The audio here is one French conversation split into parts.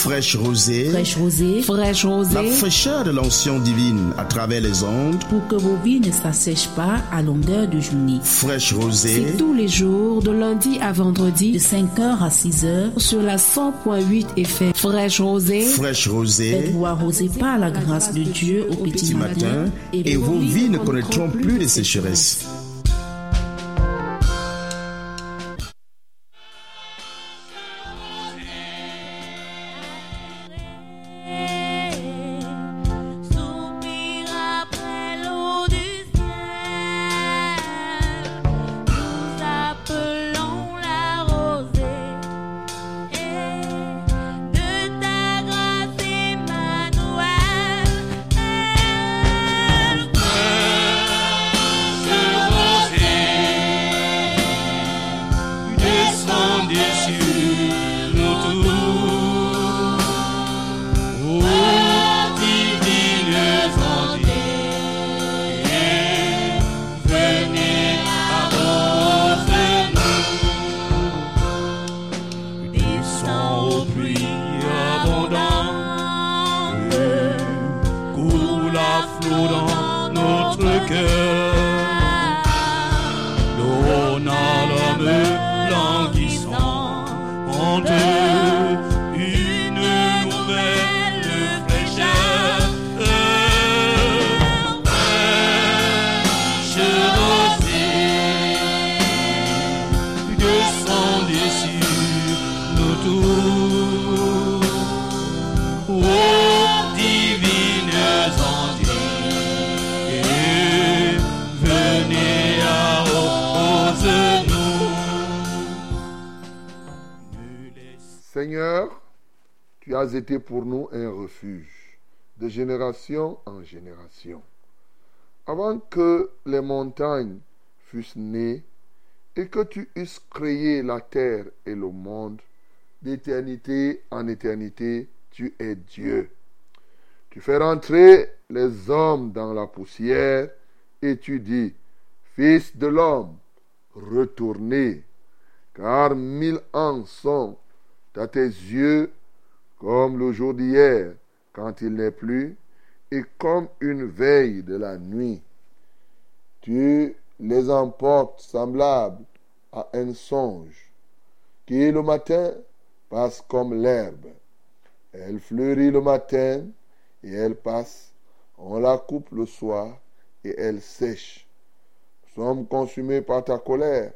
Fraîche rosée. Fraîche rosée, fraîche rosée. La fraîcheur de l'onction divine à travers les ondes. Pour que vos vies ne s'assèchent pas à longueur de journée. Fraîche rosée. C'est tous les jours, de lundi à vendredi, de 5h à 6h, sur la 100.8 FM. Fraîche rosée. Fraîche rosée. Faites-vous arroser par la grâce de Dieu au petit, matin, et vos vies ne connaîtront plus de sécheresse. Pour nous un refuge de génération en génération. Avant que les montagnes fussent nées et que tu eusses créé la terre et le monde, d'éternité en éternité, tu es Dieu. Tu fais rentrer les hommes dans la poussière et tu dis, Fils de l'homme, retournez, car mille ans sont à tes yeux comme le jour d'hier quand il n'est plus et comme une veille de la nuit. Tu les emportes semblables à un songe qui le matin passe comme l'herbe. Elle fleurit le matin et elle passe. On la coupe le soir et elle sèche. Nous sommes consumés par ta colère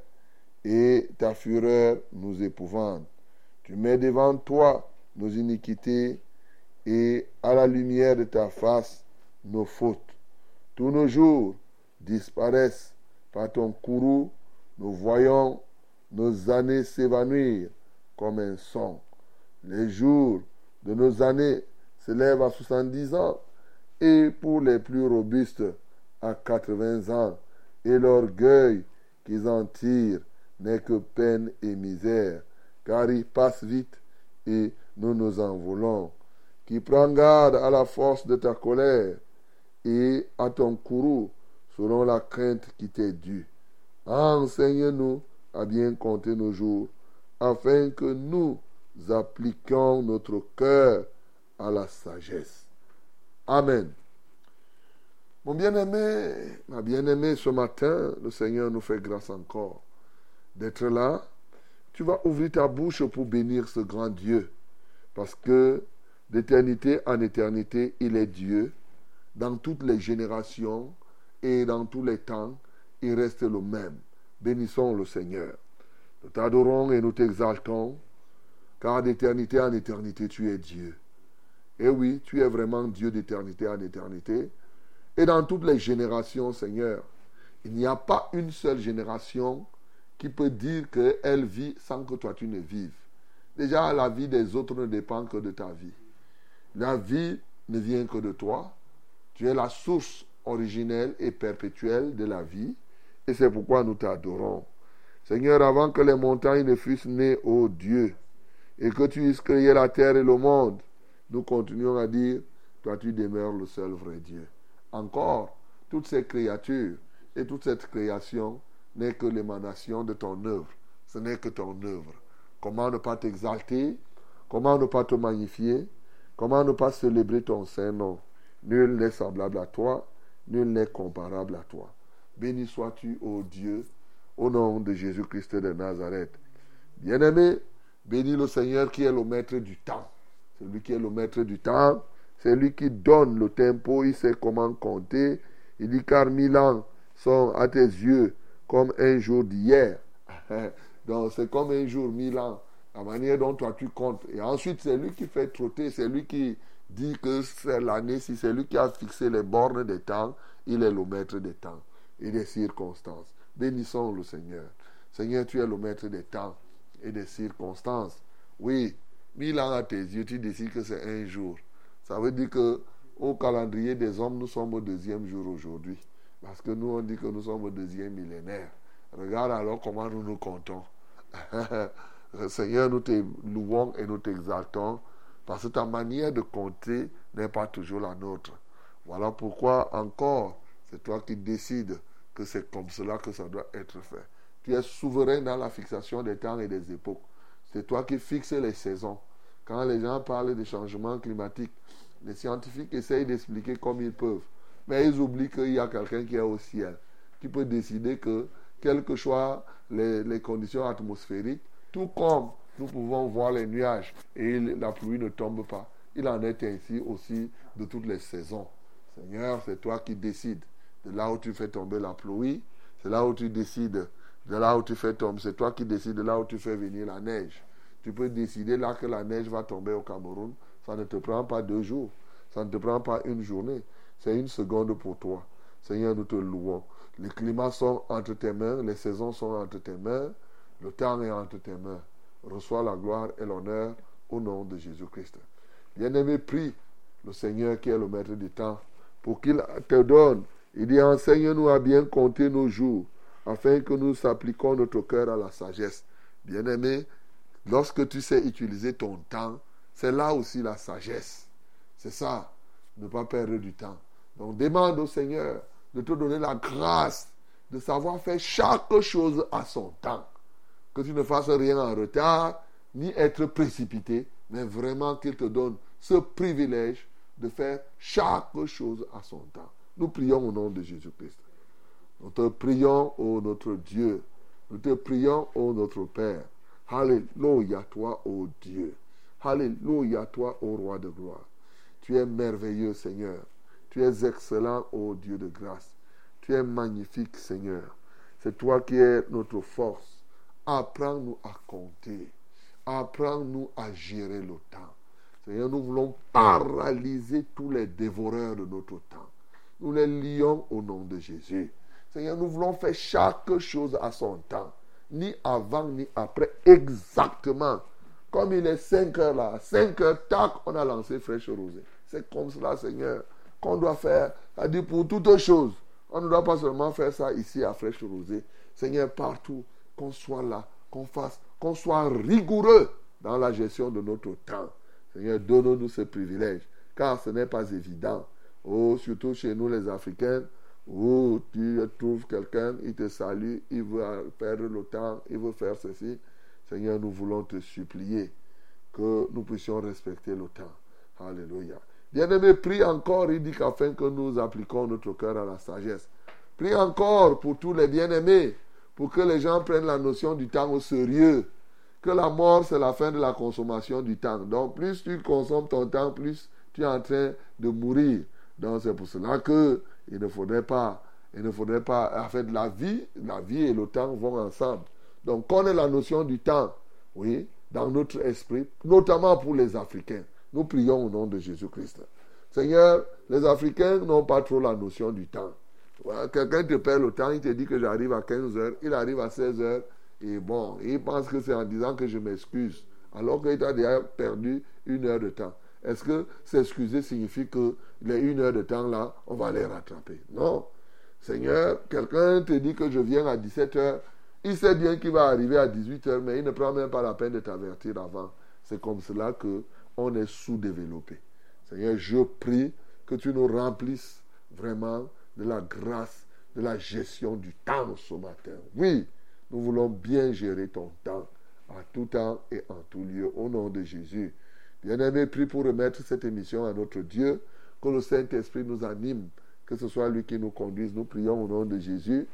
et ta fureur nous épouvante. Tu mets devant toi nos iniquités et à la lumière de ta face nos fautes. Tous nos jours disparaissent par ton courroux. Nous voyons nos années s'évanouir comme un son. Les jours de nos années s'élèvent à 70 ans et pour les plus robustes à 80 ans. Et l'orgueil qu'ils en tirent n'est que peine et misère car il passe vite et nous nous envolons. Qui prend garde à la force de ta colère et à ton courroux selon la crainte qui t'est due. Enseigne-nous à bien compter nos jours, afin que nous appliquions notre cœur à la sagesse. Amen. Mon bien-aimé, ma bien-aimée, ce matin, le Seigneur nous fait grâce encore d'être là tu vas ouvrir ta bouche pour bénir ce grand Dieu. Parce que d'éternité en éternité, il est Dieu. Dans toutes les générations et dans tous les temps, il reste le même. Bénissons le Seigneur. Nous t'adorons et nous t'exaltons, car d'éternité en éternité, tu es Dieu. Et oui, tu es vraiment Dieu d'éternité en éternité. Et dans toutes les générations, Seigneur, il n'y a pas une seule génération qui peut dire qu'elle vit sans que toi tu ne vives. Déjà, la vie des autres ne dépend que de ta vie. La vie ne vient que de toi. Tu es la source originelle et perpétuelle de la vie. Et c'est pourquoi nous t'adorons. Seigneur, avant que les montagnes ne fussent nées, ô Dieu, et que tu eusses créé la terre et le monde, nous continuons à dire, toi tu demeures le seul vrai Dieu. Encore, toutes ces créatures et toute cette création n'est que l'émanation de ton œuvre. Ce n'est que ton œuvre. Comment ne pas t'exalter? Comment ne pas te magnifier? Comment ne pas célébrer ton saint nom? Nul n'est semblable à toi, nul n'est comparable à toi. Béni sois-tu, ô Dieu, au nom de Jésus-Christ de Nazareth. Bien-aimé, bénis le Seigneur qui est le maître du temps. C'est lui qui est le maître du temps. C'est lui qui donne le tempo. Il sait comment compter. Il dit car mille ans sont à tes yeux comme un jour d'hier. Donc c'est comme un jour, mille ans. La manière dont toi tu comptes. Et ensuite, c'est lui qui fait trotter. C'est lui qui dit que c'est l'année. Si c'est lui qui a fixé les bornes des temps, il est le maître des temps et des circonstances. Bénissons le Seigneur. Seigneur, tu es le maître des temps et des circonstances. Oui, mille ans à tes yeux, tu décides que c'est un jour. Ça veut dire que au calendrier des hommes, nous sommes au deuxième jour aujourd'hui. Parce que nous, on dit que nous sommes au deuxième millénaire. Regarde alors comment nous nous comptons. Seigneur, nous te louons et nous t'exaltons parce que ta manière de compter n'est pas toujours la nôtre. Voilà pourquoi encore, c'est toi qui décides que c'est comme cela que ça doit être fait. Tu es souverain dans la fixation des temps et des époques. C'est toi qui fixes les saisons. Quand les gens parlent de changement climatique, les scientifiques essayent d'expliquer comme ils peuvent. Mais ils oublient qu'il y a quelqu'un qui est au ciel, qui peut décider que, quelles que soient les, conditions atmosphériques, tout comme nous pouvons voir les nuages et la pluie ne tombe pas, il en est ainsi aussi de toutes les saisons. Seigneur, c'est toi qui décides de là où tu fais tomber la pluie, c'est là où tu décides, de là où tu fais tomber, c'est toi qui décides de là où tu fais venir la neige. Tu peux décider là que la neige va tomber au Cameroun, ça ne te prend pas deux jours, ça ne te prend pas une journée, c'est une seconde pour toi. Seigneur, nous te louons. Les climats sont entre tes mains, les saisons sont entre tes mains, le temps est entre tes mains. Reçois la gloire et l'honneur au nom de Jésus-Christ. Bien-aimé, prie le Seigneur qui est le maître du temps pour qu'il te donne. Il dit, enseigne-nous à bien compter nos jours, afin que nous appliquions notre cœur à la sagesse. Bien-aimé, lorsque tu sais utiliser ton temps, c'est là aussi la sagesse. C'est ça, ne pas perdre du temps. Donc demande au Seigneur de te donner la grâce de savoir faire chaque chose à son temps. Que tu ne fasses rien en retard, ni être précipité, mais vraiment qu'il te donne ce privilège de faire chaque chose à son temps. Nous prions au nom de Jésus-Christ. Nous te prions, ô notre Dieu. Nous te prions, ô notre Père. Alléluia, toi, ô Dieu. Alléluia, toi, ô Roi de gloire. Tu es merveilleux, Seigneur. Tu es excellent, ô Dieu de grâce. Tu es magnifique, Seigneur. C'est toi qui es notre force. Apprends-nous à compter. Apprends-nous à gérer le temps. Seigneur, nous voulons paralyser tous les dévoreurs de notre temps. Nous les lions au nom de Jésus. Seigneur, nous voulons faire chaque chose à son temps. Ni avant, ni après. Exactement. Comme il est 5 heures là. 5 heures, tac, on a lancé fraîche rosée. C'est comme cela, Seigneur, qu'on doit faire. C'est-à-dire pour toutes choses. On ne doit pas seulement faire ça ici à fraîche rosée. Seigneur, partout, qu'on soit là, qu'on fasse, qu'on soit rigoureux dans la gestion de notre temps. Seigneur, donne-nous ce privilège, car ce n'est pas évident. Oh, surtout chez nous les Africains, où tu trouves quelqu'un, il te salue, il veut perdre le temps, il veut faire ceci. Seigneur, nous voulons te supplier que nous puissions respecter le temps. Alléluia. Bien-aimé, prie encore, il dit qu'afin que nous appliquions notre cœur à la sagesse. Prie encore pour tous les bien-aimés, pour que les gens prennent la notion du temps au sérieux. Que la mort, c'est la fin de la consommation du temps. Donc, plus tu consommes ton temps, plus tu es en train de mourir. Donc, c'est pour cela que il ne faudrait pas, il ne faudrait pas, en fait, la vie, la vie et le temps vont ensemble. Donc, connaît la notion du temps, oui, dans notre esprit, notamment pour les Africains. Nous prions au nom de Jésus-Christ. Seigneur, les Africains n'ont pas trop la notion du temps. Quelqu'un te perd le temps, il te dit que j'arrive à 15 heures, il arrive à 16 heures, et bon, il pense que c'est en disant que je m'excuse, alors qu'il t'a déjà perdu une heure de temps. Est-ce que s'excuser signifie que les une heure de temps là, on va les rattraper? Non. Seigneur, quelqu'un te dit que je viens à 17 heures, il sait bien qu'il va arriver à 18 heures, mais il ne prend même pas la peine de t'avertir avant. C'est comme cela que on est sous-développé. Seigneur, je prie que tu nous remplisses vraiment de la grâce, de la gestion du temps ce matin. Oui, nous voulons bien gérer ton temps, à tout temps et en tout lieu, au nom de Jésus. Bien-aimé, prie pour remettre cette émission à notre Dieu, que le Saint-Esprit nous anime, que ce soit lui qui nous conduise. Nous prions au nom de Jésus.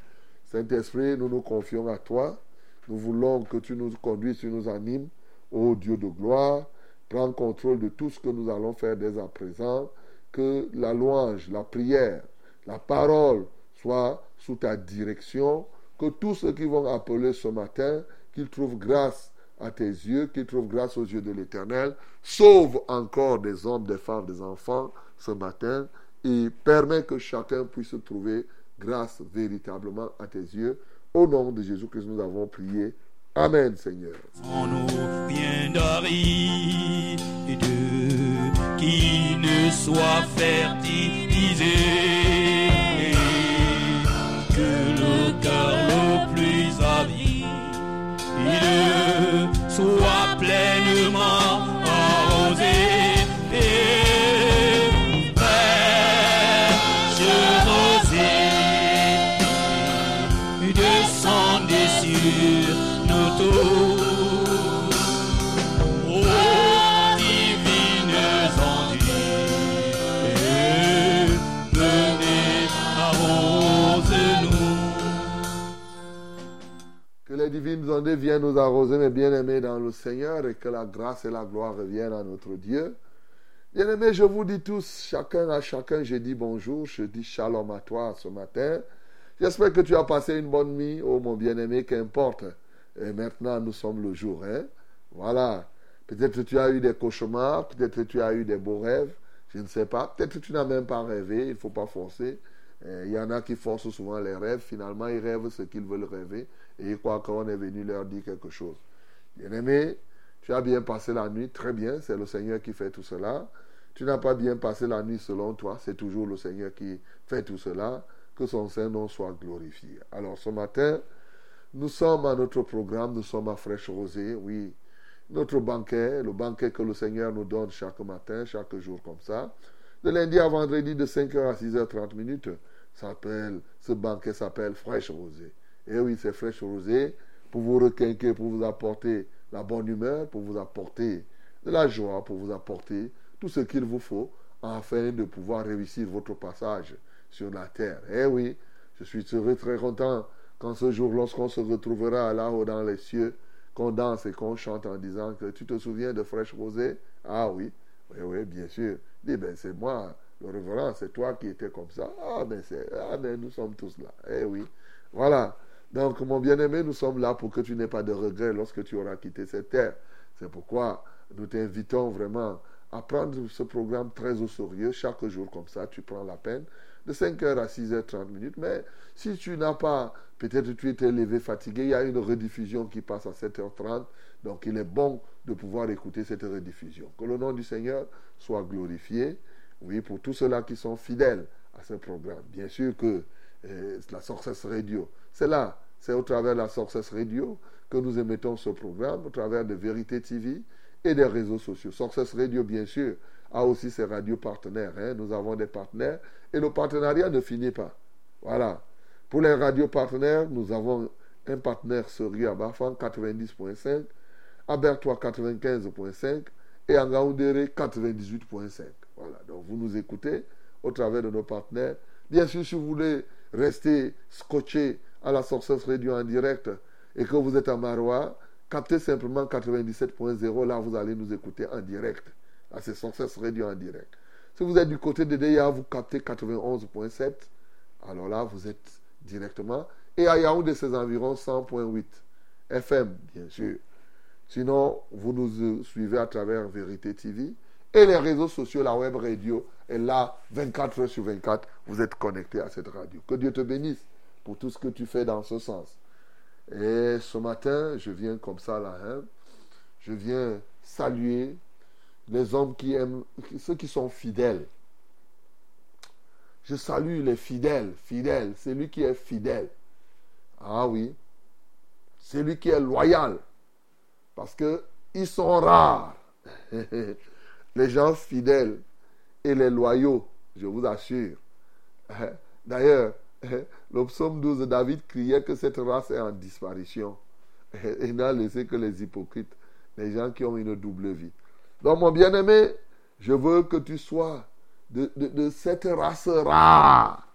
Saint-Esprit, nous nous confions à toi. Nous voulons que tu nous conduises, tu nous animes, ô Dieu de gloire. Prends contrôle de tout ce que nous allons faire dès à présent. Que la louange, la prière, la parole soient sous ta direction. Que tous ceux qui vont appeler ce matin, qu'ils trouvent grâce à tes yeux, qu'ils trouvent grâce aux yeux de l'Éternel. Sauve encore des hommes, des femmes, des enfants ce matin et permets que chacun puisse trouver grâce véritablement à tes yeux. Au nom de Jésus-Christ, nous avons prié. Amen, Seigneur. en eau bien d'aride qui ne soit fertilisé que le cœur le plus avide soit pleinement arrosé et fraîche rosée descendez sur nos tours. Ô arrose-nous. Que les divines ondes viennent nous arroser, mes bien-aimés dans le Seigneur, et que la grâce et la gloire reviennent à notre Dieu. Bien-aimés, je vous dis tous, chacun à chacun, je dis bonjour, je dis shalom à toi ce matin. J'espère que tu as passé une bonne nuit, oh mon bien-aimé, qu'importe. Et maintenant, nous sommes le jour, hein. Voilà. Peut-être que tu as eu des cauchemars, peut-être que tu as eu des beaux rêves, je ne sais pas. Peut-être que tu n'as même pas rêvé, il ne faut pas forcer. Il y en a qui forcent souvent les rêves, finalement ils rêvent ce qu'ils veulent rêver et ils croient qu'on est venu leur dire quelque chose. Bien-aimé, tu as bien passé la nuit, très bien, c'est le Seigneur qui fait tout cela. Tu n'as pas bien passé la nuit selon toi, c'est toujours le Seigneur qui fait tout cela. Que son Saint-Nom soit glorifié. Alors ce matin, nous sommes à notre programme, nous sommes à Fraîche Rosée, oui. Notre banquet, le banquet que le Seigneur nous donne chaque matin, chaque jour comme ça. De lundi à vendredi, de 5h à 6h30 minutes, s'appelle, ce banquet s'appelle Fraîche Rosée. Et oui, c'est Fraîche Rosée pour vous requinquer, pour vous apporter la bonne humeur, pour vous apporter de la joie, pour vous apporter tout ce qu'il vous faut afin de pouvoir réussir votre passage sur la terre. Eh oui, je suis heureux, très content quand ce jour, lorsqu'on se retrouvera là-haut dans les cieux, qu'on danse et qu'on chante en disant que tu te souviens de Fraîche Rosée Ah oui, oui, oui, bien sûr. Dis, ben c'est moi, le révérend, c'est toi qui étais comme ça. Ah ben, c'est, ah ben nous sommes tous là. Eh oui. Voilà. Donc, mon bien-aimé, nous sommes là pour que tu n'aies pas de regrets lorsque tu auras quitté cette terre. C'est pourquoi nous t'invitons vraiment à prendre ce programme très au sérieux. Chaque jour comme ça, tu prends la peine de 5h à 6h30 minutes. Mais si tu n'as pas, peut-être tu étais levé fatigué, il y a une rediffusion qui passe à 7h30. Donc il est bon de pouvoir écouter cette rediffusion. Que le nom du Seigneur soit glorifié. Oui, pour tous ceux-là qui sont fidèles à ce programme. Bien sûr que euh, la Success Radio, c'est là, c'est au travers de la Success Radio que nous émettons ce programme, au travers de Vérité TV et des réseaux sociaux. Success Radio, bien sûr, a aussi ses radios partenaires. hein. Nous avons des partenaires et le partenariat ne finit pas. Voilà. Pour les radios partenaires, nous avons un partenaire sérieux à Bafan 90.5, à Bertois 95.5 et à Ngaoundéré 98.5. Voilà. Donc vous nous écoutez au travers de nos partenaires. Bien sûr, si vous voulez rester scotché à la Success Radio en direct et que vous êtes à Marois, captez simplement 97.0. Là, vous allez nous écouter en direct. Là, c'est Success Radio en direct. Si vous êtes du côté de DEA, vous captez 91.7. Alors là, vous êtes directement. Et à Yaoundé, c'est environ 100.8 FM, bien sûr. Sinon, vous nous suivez à travers Vérité TV et les réseaux sociaux, la web radio est là 24 heures sur 24. Vous êtes connecté à cette radio. Que Dieu te bénisse pour tout ce que tu fais dans ce sens. Et ce matin, je viens comme ça là. hein. Je viens saluer les hommes qui aiment, ceux qui sont fidèles. Je salue les fidèles, fidèles, celui qui est fidèle. Ah oui, celui qui est loyal. Parce que ils sont rares. les gens fidèles et les loyaux je vous assure. D'ailleurs, le psaume 12 de David criait que cette race est en disparition et n'a laissé que les hypocrites, les gens qui ont une double vie. Donc, mon bien-aimé, je veux que tu sois de, cette race rare.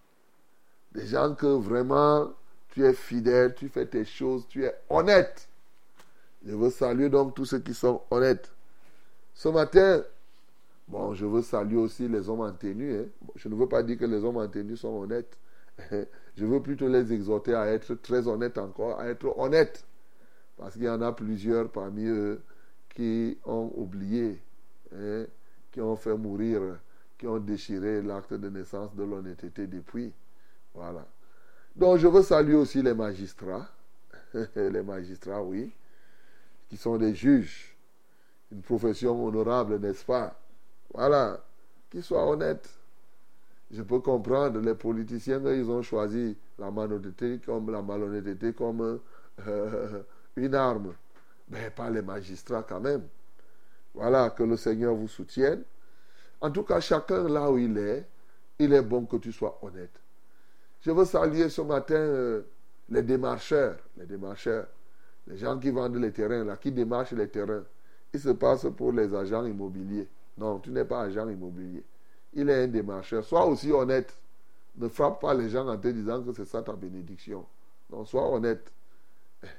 Des gens que vraiment tu es fidèle, tu fais tes choses, tu es honnête. Je veux saluer donc tous ceux qui sont honnêtes. Ce matin, bon, je veux saluer aussi les hommes en tenue. hein. Je ne veux pas dire que les hommes en tenue sont honnêtes. Je veux plutôt les exhorter à être très honnêtes encore, à être honnêtes. Parce qu'il y en a plusieurs parmi eux qui ont oublié, hein, qui ont fait mourir, qui ont déchiré l'acte de naissance de l'honnêteté depuis. Voilà. Donc je veux saluer aussi les magistrats. les magistrats, oui, qui sont des juges. Une profession honorable, n'est-ce pas? Voilà. Qu'ils soient honnêtes. Je peux comprendre, les politiciens, ils ont choisi la malhonnêteté comme, la malhonnêteté comme euh, une arme. Mais pas les magistrats quand même. Voilà, que le Seigneur vous soutienne. En tout cas, chacun là où il est, il est bon que tu sois honnête. Je veux saluer ce matin euh, les démarcheurs, les démarcheurs, les gens qui vendent les terrains, là, qui démarchent les terrains. Il se passe pour les agents immobiliers. Non, tu n'es pas agent immobilier. Il est un démarcheur. Sois aussi honnête. Ne frappe pas les gens en te disant que c'est ça ta bénédiction. Non, sois honnête.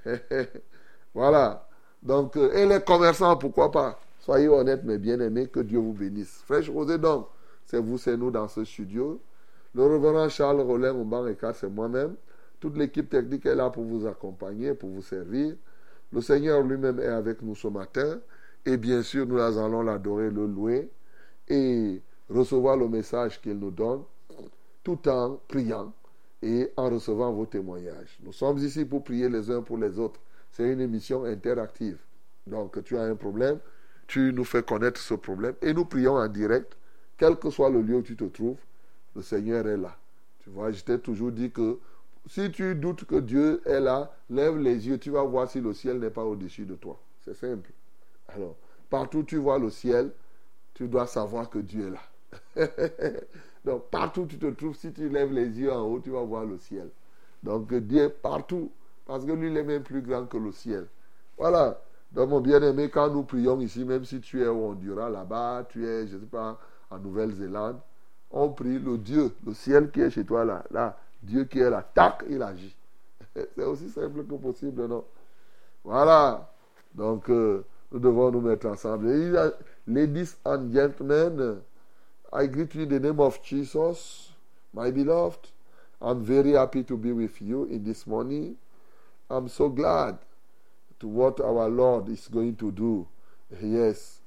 voilà. Donc, euh, et les commerçants, pourquoi pas? Soyez honnêtes, mes bien-aimés, que Dieu vous bénisse. Fraîche Rosée, donc, c'est vous, c'est nous dans ce studio. Le reverend Charles Rollin, Mouban c'est moi-même. Toute l'équipe technique est là pour vous accompagner, pour vous servir. Le Seigneur lui-même est avec nous ce matin. Et bien sûr, nous allons l'adorer, le louer et recevoir le message qu'il nous donne tout en priant et en recevant vos témoignages. Nous sommes ici pour prier les uns pour les autres. C'est une émission interactive. Donc, tu as un problème, tu nous fais connaître ce problème et nous prions en direct, quel que soit le lieu où tu te trouves, le Seigneur est là. Tu vois, je t'ai toujours dit que si tu doutes que Dieu est là, lève les yeux, tu vas voir si le ciel n'est pas au-dessus de toi. C'est simple. Alors, partout où tu vois le ciel, tu dois savoir que Dieu est là. Donc, partout où tu te trouves, si tu lèves les yeux en haut, tu vas voir le ciel. Donc, Dieu est partout, parce que lui, il est même plus grand que le ciel. Voilà. Donc, mon bien-aimé, quand nous prions ici, même si tu es au Honduras, là-bas, tu es, je ne sais pas, en Nouvelle-Zélande, on prie le Dieu, le ciel qui est chez toi là, là, Dieu qui est là, tac, il agit. C'est aussi simple que possible, non? Voilà. Donc, euh, nous devons nous mettre ensemble. Ladies and gentlemen, I greet you in the name of Jesus, my beloved. I'm very happy to be with you in this morning. I'm so glad to what our Lord is going to do, yes,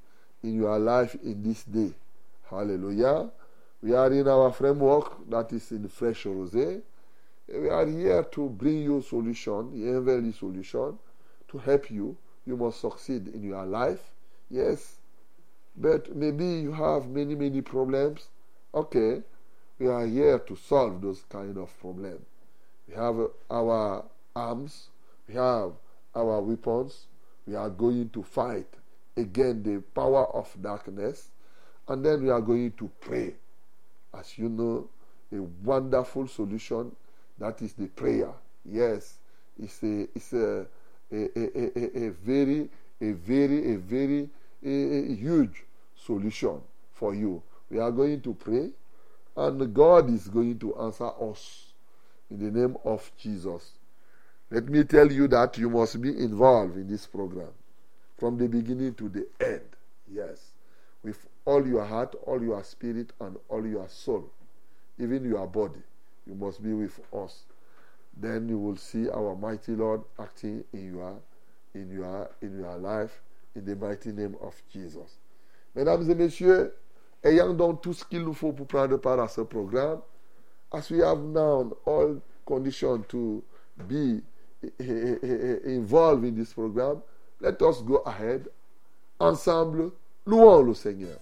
in your life in this day. Hallelujah. We are in our framework that is in Fresh Rosé. We are here to bring you solution, the heavenly solution, to help you. You must succeed in your life. Yes. But maybe you have many, many problems. Okay. We are here to solve those kind of problems. We have our arms. We have our weapons. We are going to fight against the power of darkness. And then we are going to pray. As you know, a wonderful solution that is the prayer. Yes, it's a it's a a, a, a, a very a very a very a, a huge solution for you. We are going to pray, and God is going to answer us in the name of Jesus. Let me tell you that you must be involved in this program from the beginning to the end. Yes, with all your heart, all your spirit, and all your soul, even your body. You must be with us. Then you will see our mighty Lord acting in your, in your, in your life, in the mighty name of Jesus. Mesdames et messieurs, ayant donc tout ce qu'il nous faut pour prendre part à ce programme, as we have now all conditions to be involved in this program, let us go ahead. Ensemble, louons le Seigneur.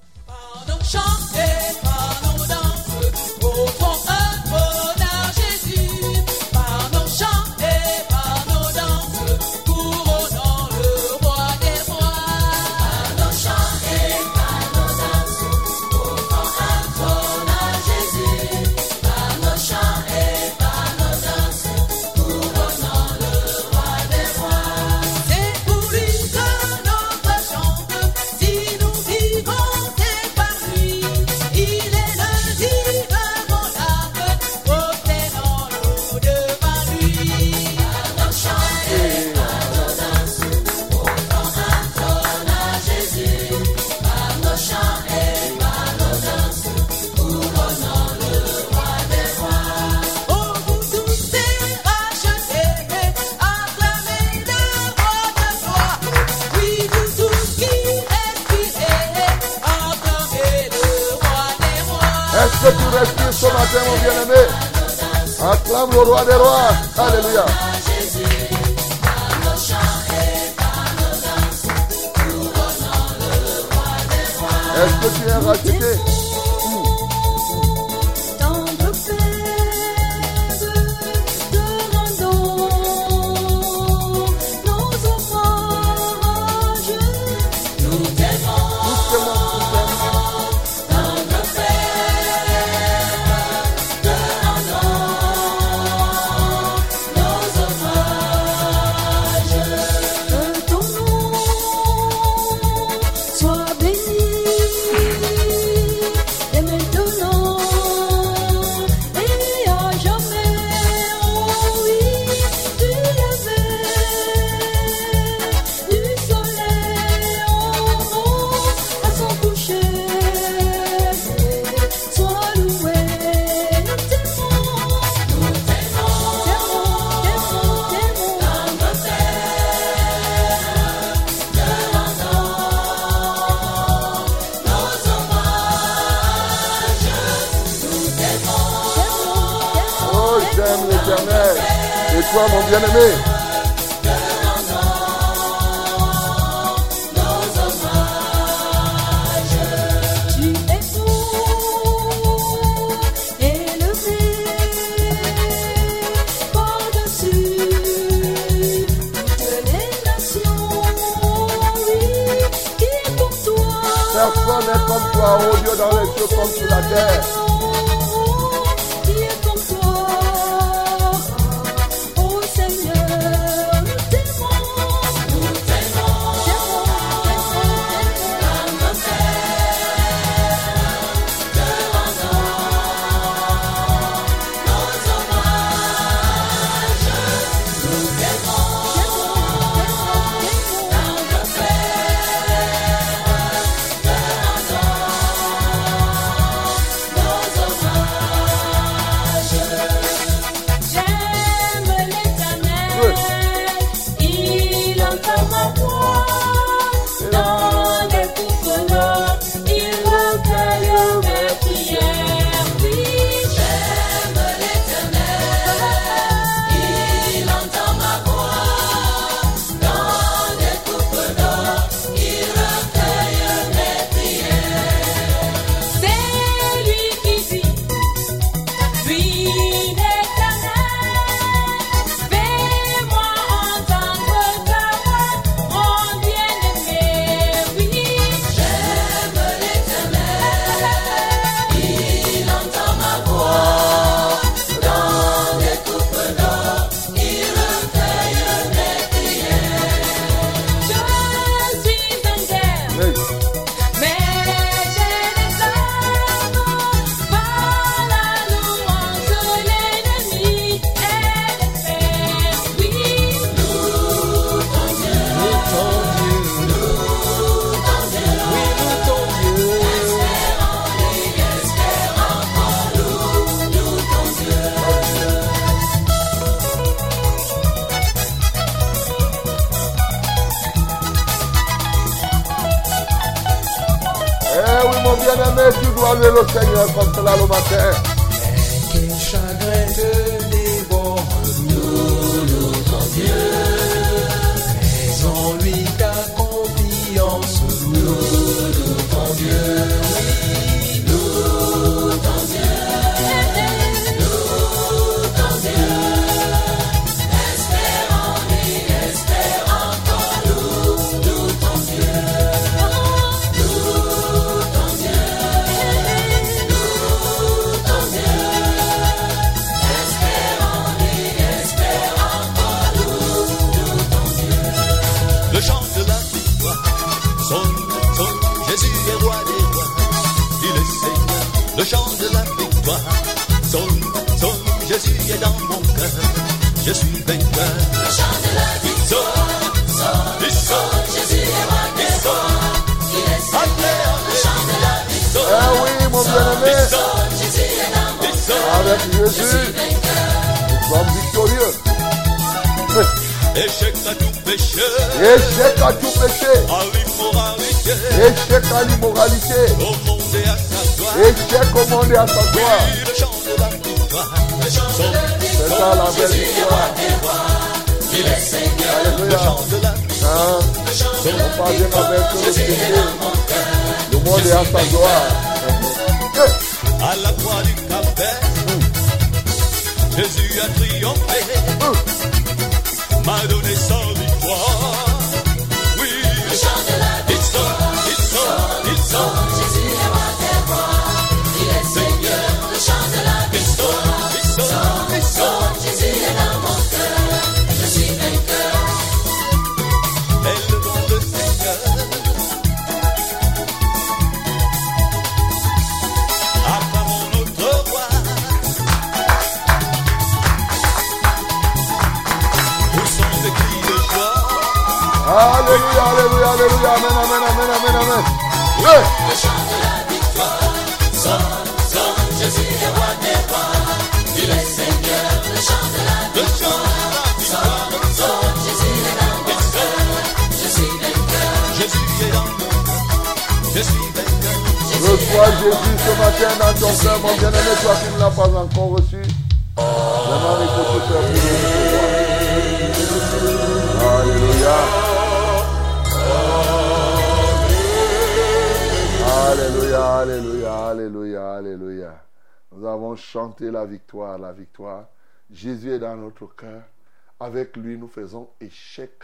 Avec Jésus, nous sommes victorieux. échec à tout péché, Échec à tout péché, à l'immoralité, échec à l'immoralité. au monde et à sa gloire. victoire. Échec au monde et à sa gloire. Oui, le chant de la victoire. Son, C'est ça la belle victoire. le Alléluia. chant de la avec le péché. Le monde est à sa gloire. à la croix du Calvaire. Jésus a triomphé, m'a donné sa Alléluia. Amen, amen, amen, amen, amen. Le chant de la victoire sonne, sonne, Jésus est roi des rois. Il est Seigneur, le chant de la victoire. Sonne, sonne, Jésus est dans mon cœur. Je suis vainqueur. Reçois Jésus ce matin dans ton cœur, mon bien-aimé, toi qui ne l'as pas encore reçu. Alléluia. Alléluia, alléluia, alléluia, alléluia. Nous avons chanté la victoire, la victoire. Jésus est dans notre cœur. Avec lui, nous faisons échec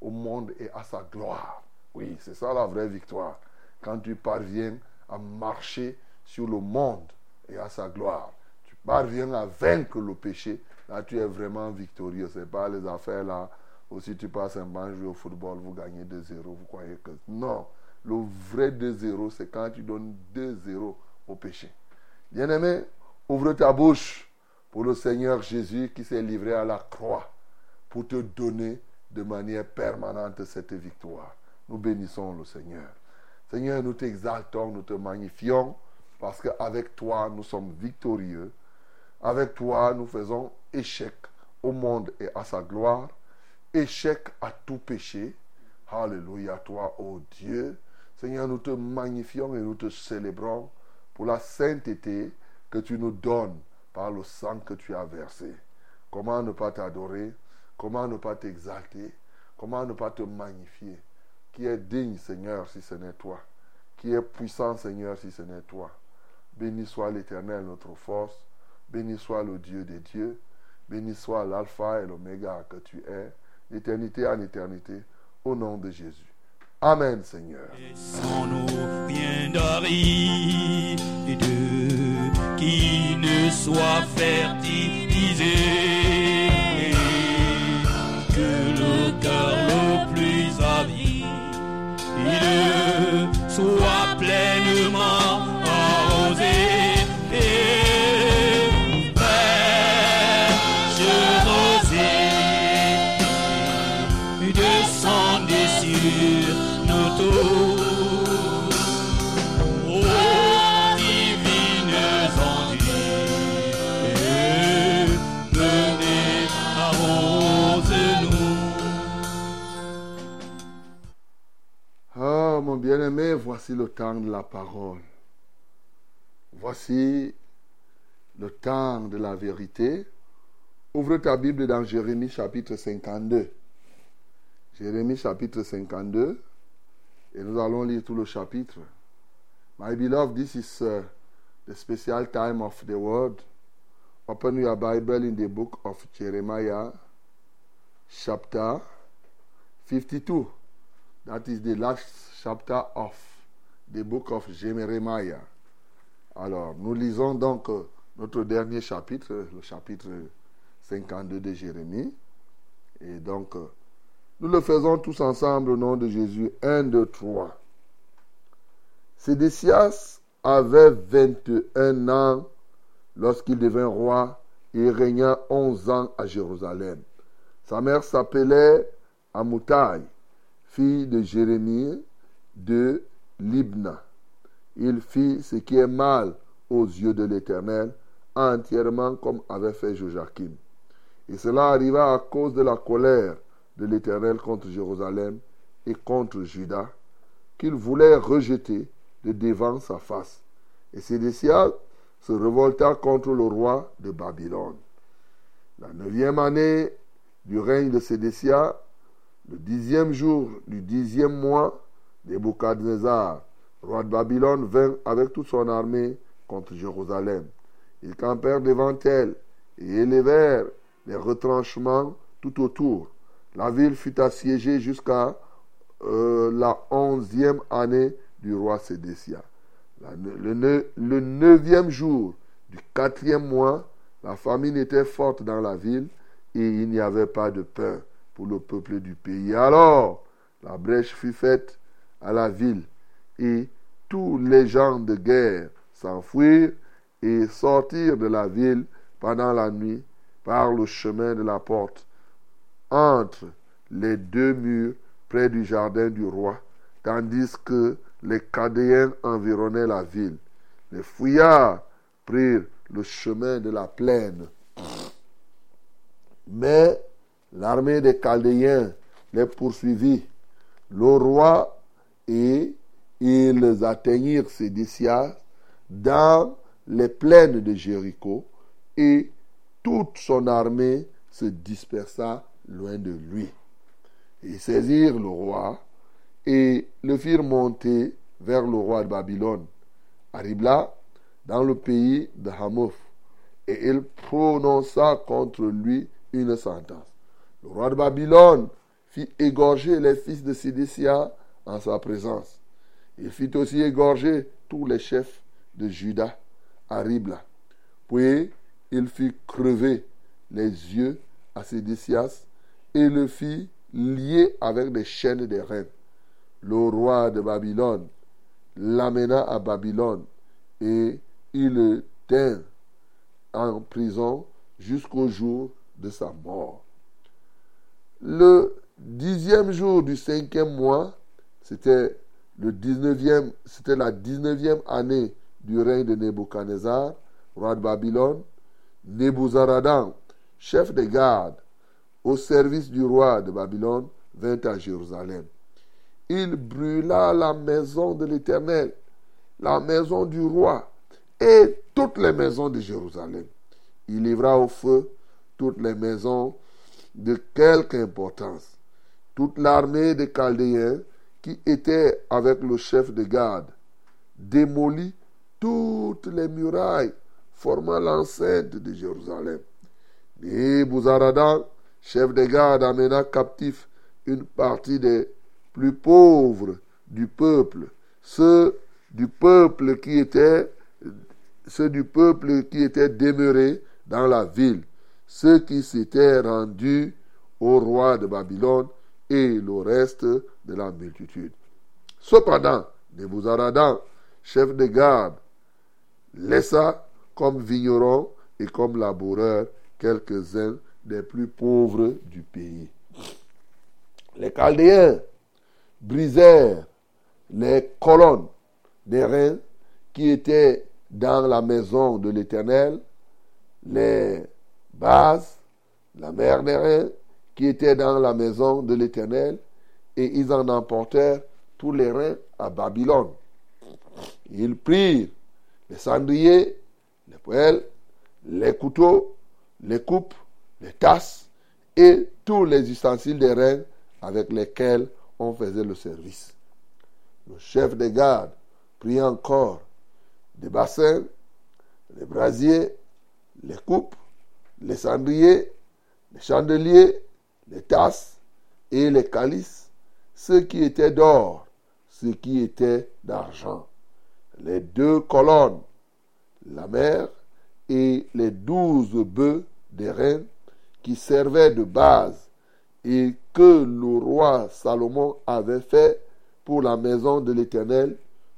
au monde et à sa gloire. Oui, c'est ça la vraie victoire. Quand tu parviens à marcher sur le monde et à sa gloire, tu parviens à vaincre le péché, là tu es vraiment victorieux. Ce n'est pas les affaires là, ou si tu passes un bon jouer au football, vous gagnez 2-0, vous croyez que... Non, le vrai 2-0, c'est quand tu donnes 2-0 au péché. Bien-aimé, ouvre ta bouche pour le Seigneur Jésus qui s'est livré à la croix pour te donner de manière permanente cette victoire. Nous bénissons le Seigneur. Seigneur, nous t'exaltons, nous te magnifions, parce qu'avec toi, nous sommes victorieux. Avec toi, nous faisons échec au monde et à sa gloire, échec à tout péché. Alléluia, toi, ô Dieu. Seigneur, nous te magnifions et nous te célébrons pour la sainteté que tu nous donnes par le sang que tu as versé. Comment ne pas t'adorer? Comment ne pas t'exalter? Comment ne pas te magnifier? Qui est digne, Seigneur, si ce n'est toi? Qui est puissant, Seigneur, si ce n'est toi? Béni soit l'Éternel, notre force. Béni soit le Dieu des dieux. Béni soit l'Alpha et l'Oméga que tu es, d'éternité en éternité, au nom de Jésus. Amen, Seigneur. sans nos biens d'aride qui ne soit fertilisé Voici le temps de la parole. Voici le temps de la vérité. Ouvre ta Bible dans Jérémie chapitre 52. Jérémie chapitre 52. Et nous allons lire tout le chapitre. My beloved, this is uh, the special time of the word. Open your Bible in the book of Jeremiah, chapter 52. That is the last chapter of the book of Jeremiah. Alors, nous lisons donc euh, notre dernier chapitre, le chapitre 52 de Jérémie. Et donc, euh, nous le faisons tous ensemble au nom de Jésus. 1, 2, 3. Sédécias avait 21 ans lorsqu'il devint roi et régna 11 ans à Jérusalem. Sa mère s'appelait Amoutai, fille de Jérémie de Libna. Il fit ce qui est mal aux yeux de l'Éternel, entièrement comme avait fait Joachim. Et cela arriva à cause de la colère de l'Éternel contre Jérusalem et contre Juda, qu'il voulait rejeter de devant sa face. Et Sédécias se révolta contre le roi de Babylone. La neuvième année du règne de Sédécias, le dixième jour du dixième mois, Nebuchadnezzar, roi de Babylone, vint avec toute son armée contre Jérusalem. Ils campèrent devant elle et élevèrent les retranchements tout autour. La ville fut assiégée jusqu'à euh, la onzième année du roi Sédécia. Le neuvième jour du quatrième mois, la famine était forte dans la ville et il n'y avait pas de pain le peuple du pays. Alors, la brèche fut faite à la ville et tous les gens de guerre s'enfuirent et sortirent de la ville pendant la nuit par le chemin de la porte entre les deux murs près du jardin du roi, tandis que les Cadéens environnaient la ville. Les fouillards prirent le chemin de la plaine. Mais l'armée des Chaldéens les poursuivit. Le roi et ils atteignirent Sédécias dans les plaines de Jéricho et toute son armée se dispersa loin de lui. Ils saisirent le roi et le firent monter vers le roi de Babylone, à dans le pays de Hamath. Et il prononça contre lui une sentence. Le roi de Babylone fit égorger les fils de Sédécia en sa présence. Il fit aussi égorger tous les chefs de Juda à Ribla. Puis il fit crever les yeux à Sédécias et le fit lier avec des chaînes de reins. Le roi de Babylone l'amena à Babylone et il le tint en prison jusqu'au jour de sa mort. Le dixième jour du cinquième mois, c'était le 19e, c'était la 19e année du règne de Nebuchadnezzar, roi de Babylone, Nebuzaradan, chef des gardes, au service du roi de Babylone, vint à Jérusalem. Il brûla la maison de l'Éternel, la maison du roi et toutes les maisons de Jérusalem. Il livra au feu toutes les maisons de quelque importance. Toute l'armée des Chaldéens qui était avec le chef de garde démolit toutes les murailles formant l'enceinte de Jérusalem. Et Bouzaradan, chef de garde, amena captif une partie des plus pauvres du peuple, ceux du peuple qui étaient ceux du peuple qui étaient demeurés dans la ville, ceux qui s'étaient rendus au roi de Babylone et le reste de la multitude. Cependant, Nebuzaradan, chef de garde, laissa comme vignerons et comme laboureurs quelques-uns des plus pauvres du pays. Les Chaldéens brisèrent les colonnes des reins qui étaient dans la maison de l'Éternel, les bases, la mer des reins qui étaient dans la maison de l'Éternel, et ils en emportèrent tous les reins à Babylone. Ils prirent les cendriers, les poêles, les couteaux, les coupes, les tasses et tous les ustensiles des reins avec lesquels on faisait le service. Le chef des gardes prit encore des bassins, les brasiers, les coupes, les cendriers, les chandeliers, les tasses et les calices, ceux qui étaient d'or, ceux qui étaient d'argent, les deux colonnes, la mer et les douze bœufs des qui servaient de base et que le roi Salomon avait fait pour la maison de l'Éternel,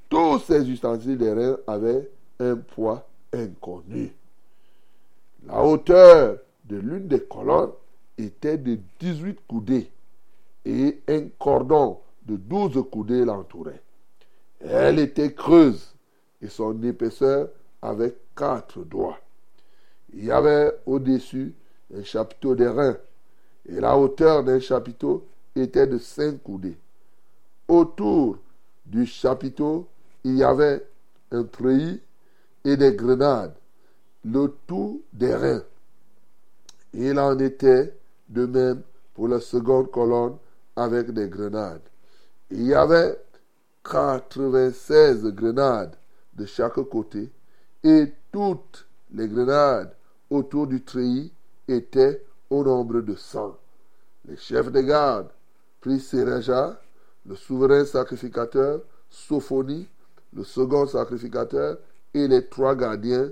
tous ces ustensiles des avaient un poids inconnu. La hauteur de l'une des colonnes était de 18 coudées et un cordon de 12 coudées l'entourait. Elle était creuse et son épaisseur avait quatre doigts. Il y avait au-dessus un chapiteau reins et la hauteur d'un chapiteau était de cinq coudées. Autour du chapiteau, il y avait un treillis et des grenades, le tout des reins. Il en était de même pour la seconde colonne avec des grenades. Il y avait 96 grenades de chaque côté et toutes les grenades autour du treillis étaient au nombre de 100. Les chefs de garde Séraja, le souverain sacrificateur, Sophonie, le second sacrificateur, et les trois gardiens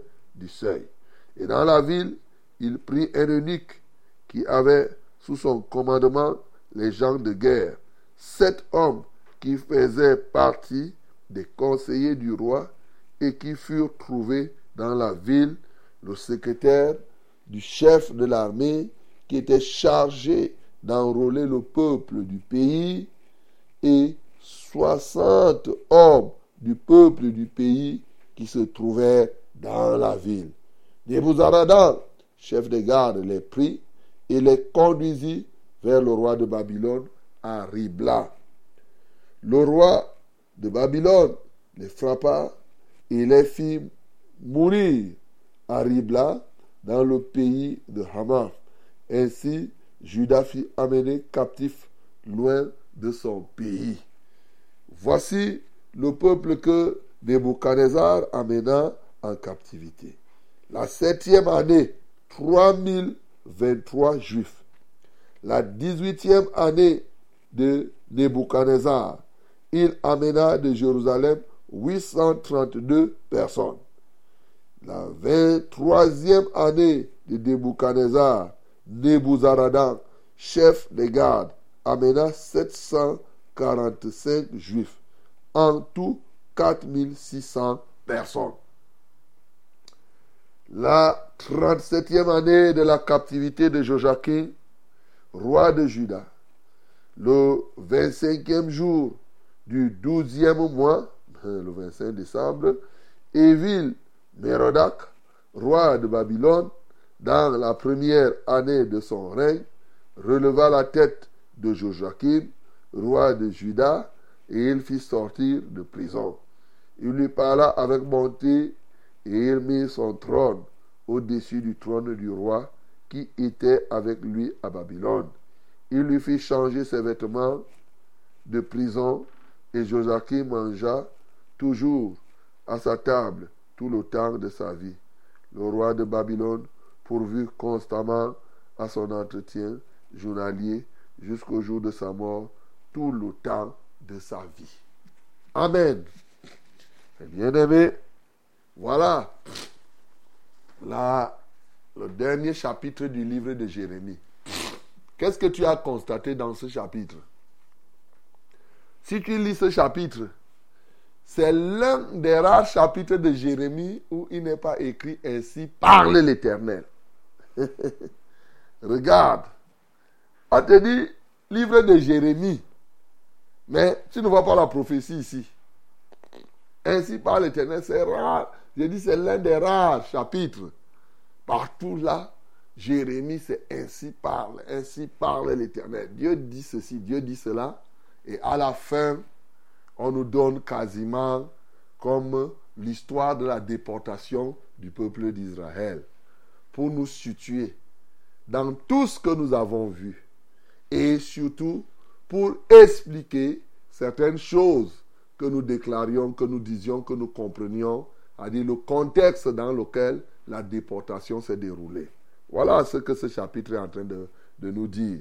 Et dans la ville, il prit un eunuque qui avait sous son commandement les gens de guerre, sept hommes qui faisaient partie des conseillers du roi et qui furent trouvés dans la ville, le secrétaire du chef de l'armée qui était chargé d'enrôler le peuple du pays et 60 hommes du peuple du pays qui se trouvaient dans la ville. Nebuzaradan, chef de garde, les prit et les conduisit vers le roi de Babylone à Ribla. Le roi de Babylone les frappa et les fit mourir à Ribla dans le pays de Hamath. Ainsi, Judas fit amener captif loin de son pays. Voici le peuple que Nebuchadnezzar amena en captivité. La septième année, 3023 juifs. La dix-huitième année de Nebuchadnezzar, il amena de Jérusalem 832 personnes. La 23e année de Nebuchadnezzar, Nebuzaradan, chef des gardes, amena 745 juifs. En tout, 4600 personnes. La 37e année de la captivité de Joachim, roi de Juda, le 25e jour du 12e mois, le 25 décembre, Évil Mérodac, roi de Babylone, dans la première année de son règne, releva la tête de Joachim, roi de Juda, et il fit sortir de prison. Il lui parla avec bonté et il mit son trône au-dessus du trône du roi qui était avec lui à Babylone. Il lui fit changer ses vêtements de prison et Joachim mangea toujours à sa table tout le temps de sa vie. Le roi de Babylone pourvu constamment à son entretien journalier jusqu'au jour de sa mort tout le temps de sa vie. Amen. Bien-aimé, voilà le dernier chapitre du livre de Jérémie. Qu'est-ce que tu as constaté dans ce chapitre? Si tu lis ce chapitre, c'est l'un des rares chapitres de Jérémie où il n'est pas écrit ainsi parle l'Éternel. Regarde, on te dit livre de Jérémie, mais tu ne vois pas la prophétie ici. Ainsi par l'Éternel, c'est rare. J'ai dit c'est l'un des rares chapitres. Partout là, Jérémie, c'est ainsi parle, ainsi parle l'Éternel. Dieu dit ceci, Dieu dit cela. Et à la fin, on nous donne quasiment comme l'histoire de la déportation du peuple d'Israël. Pour nous situer dans tout ce que nous avons vu. Et surtout pour expliquer certaines choses que nous déclarions, que nous disions, que nous comprenions, c'est-à-dire le contexte dans lequel la déportation s'est déroulée. Voilà ce que ce chapitre est en train de, de nous dire.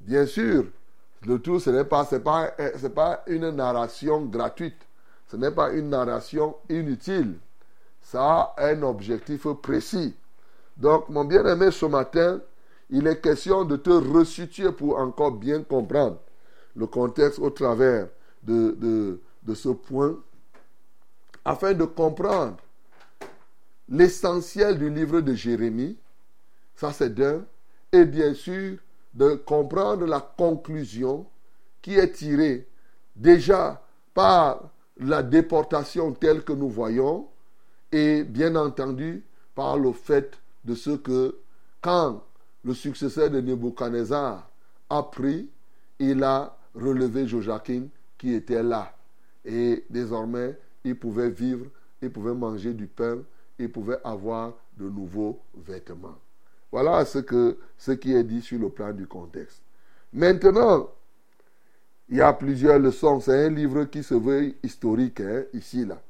Bien sûr, le tout, ce n'est pas, pas, pas une narration gratuite. Ce n'est pas une narration inutile. Ça a un objectif précis. Donc, mon bien-aimé, ce matin, il est question de te resituer pour encore bien comprendre le contexte au travers de, de, de ce point, afin de comprendre l'essentiel du livre de Jérémie, ça c'est d'un, et bien sûr de comprendre la conclusion qui est tirée déjà par la déportation telle que nous voyons, et bien entendu par le fait de ce que quand le successeur de Nebuchadnezzar a pris, il a relevé Joachim qui était là. Et désormais, il pouvait vivre ils pouvaient manger du pain, ils pouvaient avoir de nouveaux vêtements. Voilà ce, que, ce qui est dit sur le plan du contexte. Maintenant, il y a plusieurs leçons. C'est un livre qui se veut historique, hein, ici, là.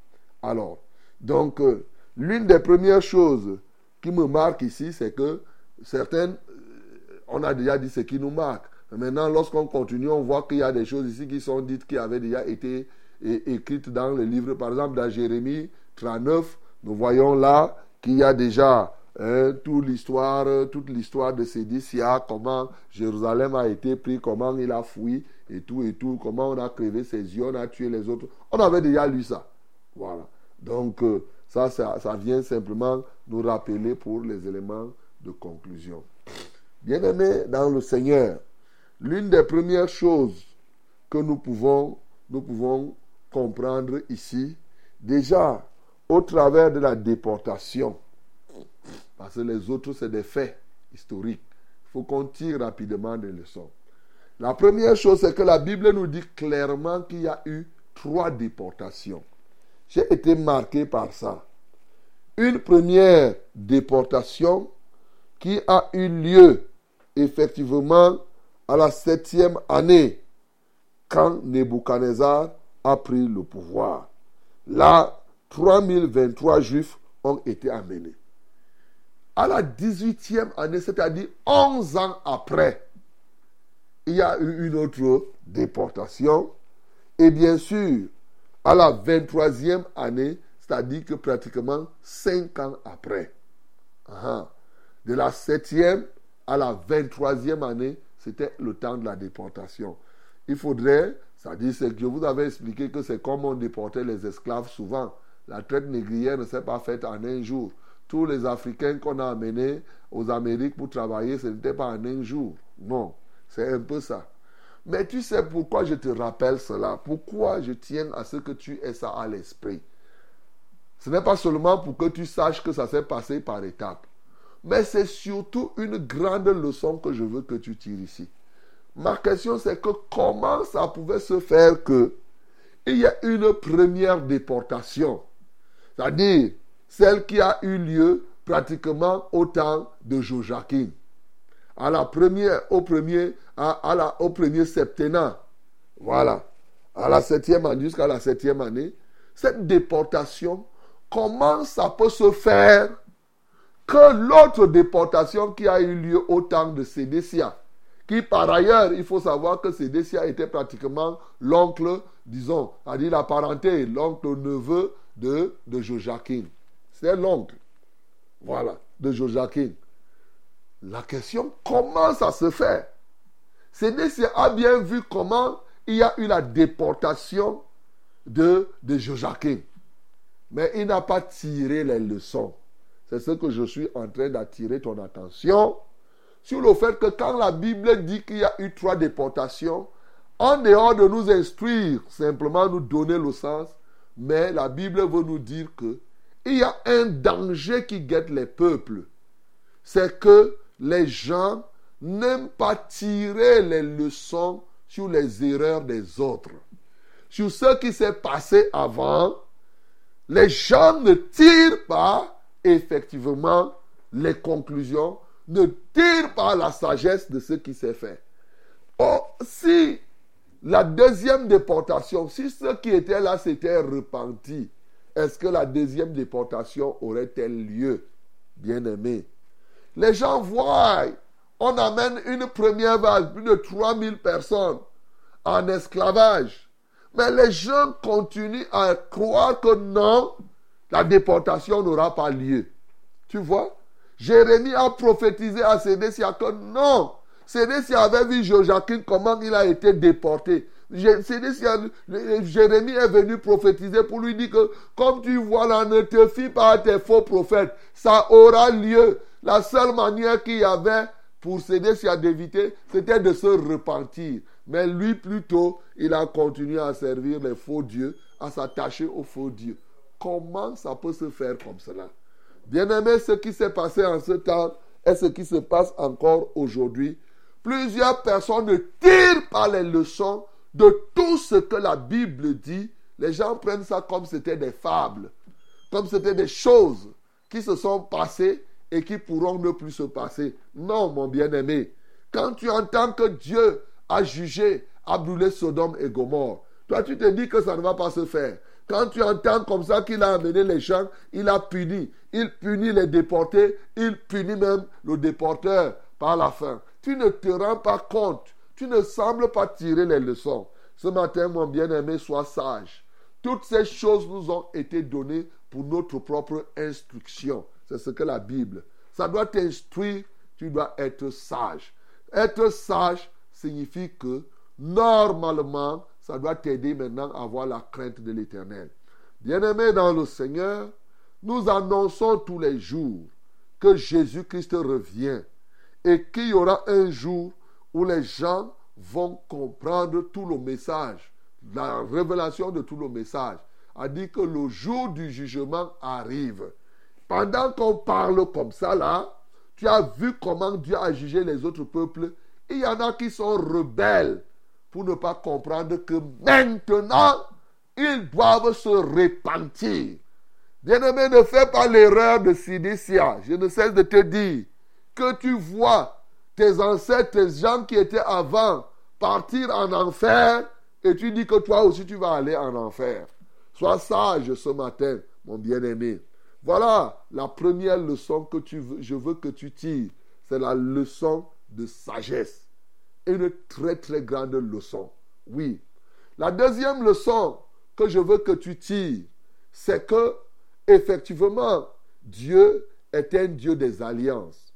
Alors, donc, euh, l'une des premières choses qui me marque ici, c'est que certaines, euh, on a déjà dit ce qui nous marque. Maintenant, lorsqu'on continue, on voit qu'il y a des choses ici qui sont dites, qui avaient déjà été é- écrites dans le livre. Par exemple, dans Jérémie 39, nous voyons là qu'il y a déjà hein, toute l'histoire, toute l'histoire de Sédécia, comment Jérusalem a été pris, comment il a fui et tout et tout, comment on a crevé ses yeux, on a tué les autres. On avait déjà lu ça. Voilà. Donc, euh, ça, ça, ça vient simplement nous rappeler pour les éléments de conclusion. Bien-aimés dans le Seigneur, l'une des premières choses que nous pouvons, nous pouvons comprendre ici, déjà au travers de la déportation, parce que les autres, c'est des faits historiques. Il faut qu'on tire rapidement des leçons. La première chose, c'est que la Bible nous dit clairement qu'il y a eu trois déportations. J'ai été marqué par ça. Une première déportation qui a eu lieu effectivement à la septième année, quand Nebuchadnezzar a pris le pouvoir. Là, 3023 juifs ont été amenés. À la 18e année, c'est-à-dire 11 ans après, il y a eu une autre déportation. Et bien sûr, à la 23e année, c'est-à-dire que pratiquement 5 ans après, de la 7e à la 23e année, c'était le temps de la déportation. Il faudrait, c'est-à-dire c'est que je vous avais expliqué que c'est comme on déportait les esclaves souvent. La traite négrière ne s'est pas faite en un jour. Tous les Africains qu'on a amenés aux Amériques pour travailler, ce n'était pas en un jour. Non, c'est un peu ça. Mais tu sais pourquoi je te rappelle cela? Pourquoi je tiens à ce que tu aies ça à l'esprit? Ce n'est pas seulement pour que tu saches que ça s'est passé par étapes. Mais c'est surtout une grande leçon que je veux que tu tires ici. Ma question c'est que comment ça pouvait se faire que il y a une première déportation, c'est-à-dire celle qui a eu lieu pratiquement au temps de Joachim. À la première, au premier, à, la, au septennat. Voilà. À la septième année, jusqu'à la septième année. Cette déportation, comment ça peut se faire que l'autre déportation qui a eu lieu au temps de Sédécia, qui par ailleurs, il faut savoir que Sédécia était pratiquement l'oncle, disons, c'est-à-dire la parenté, l'oncle neveu de, de Joachim. C'est l'oncle, voilà, de Joachim. La question, comment ça se fait? Sédécia a bien vu comment il y a eu la déportation de, de Joachim. Mais il n'a pas tiré les leçons. C'est ce que je suis en train d'attirer ton attention sur le fait que quand la Bible dit qu'il y a eu trois déportations, en dehors de nous instruire, simplement nous donner le sens, mais la Bible veut nous dire que il y a un danger qui guette les peuples. C'est que les gens n'aiment pas tirer les leçons sur les erreurs des autres. Sur ce qui s'est passé avant, les gens ne tirent pas effectivement les conclusions, ne tirent pas la sagesse de ce qui s'est fait. Oh, si la deuxième déportation, si ceux qui étaient là s'étaient repentis, est-ce que la deuxième déportation aurait-elle lieu Bien aimé. Les gens voient, on amène une première vague, plus de 3000 personnes en esclavage. Mais les gens continuent à croire que non, la déportation n'aura pas lieu. Tu vois? Jérémie a prophétisé à Sédécia que non. Sédécia avait vu Joachim comment il a été déporté. Jérémie est venu prophétiser pour lui dire que comme tu vois là, ne te fie pas à tes faux prophètes. Ça aura lieu. La seule manière qu'il y avait pour Sédécia d'éviter, c'était de se repentir. Mais lui, plutôt, il a continué à servir les faux dieux, à s'attacher aux faux dieux. Comment ça peut se faire comme cela? Bien-aimé, ce qui s'est passé en ce temps et ce qui se passe encore aujourd'hui, plusieurs personnes ne tirent pas les leçons de tout ce que la Bible dit. Les gens prennent ça comme c'était des fables. comme c'était des choses qui se sont passées et qui pourront ne plus se passer. Non, mon bien-aimé. Quand tu entends que Dieu a jugé, a brûlé Sodome et Gomorre, toi tu te dis que ça ne va pas se faire. Quand tu entends comme ça qu'il a amené les gens, il a puni. Il punit les déportés, il punit même le déporteur par la fin. Tu ne te rends pas compte. Tu ne sembles pas tirer les leçons. Ce matin, mon bien-aimé, sois sage. Toutes ces choses nous ont été données pour notre propre instruction. C'est ce que la Bible. Ça doit t'instruire, tu dois être sage. Être sage signifie que normalement, ça doit t'aider maintenant à avoir la crainte de l'éternel. Bien-aimé dans le Seigneur, nous annonçons tous les jours que Jésus-Christ revient et qu'il y aura un jour où les gens vont comprendre tout le message, la révélation de tout le message. A dit que le jour du jugement arrive. Pendant qu'on parle comme ça là, tu as vu comment Dieu a jugé les autres peuples. Il y en a qui sont rebelles pour ne pas comprendre que maintenant, ils doivent se repentir. Bien-aimé, ne fais pas l'erreur de Sidécia. Je ne cesse de te dire que tu vois tes ancêtres, tes gens qui étaient avant, partir en enfer et tu dis que toi aussi tu vas aller en enfer. Sois sage ce matin, mon bien-aimé. Voilà la première leçon que je veux que tu tires. C'est la leçon de sagesse. Une très très grande leçon. Oui. La deuxième leçon que je veux que tu tires, c'est que effectivement, Dieu est un Dieu des alliances.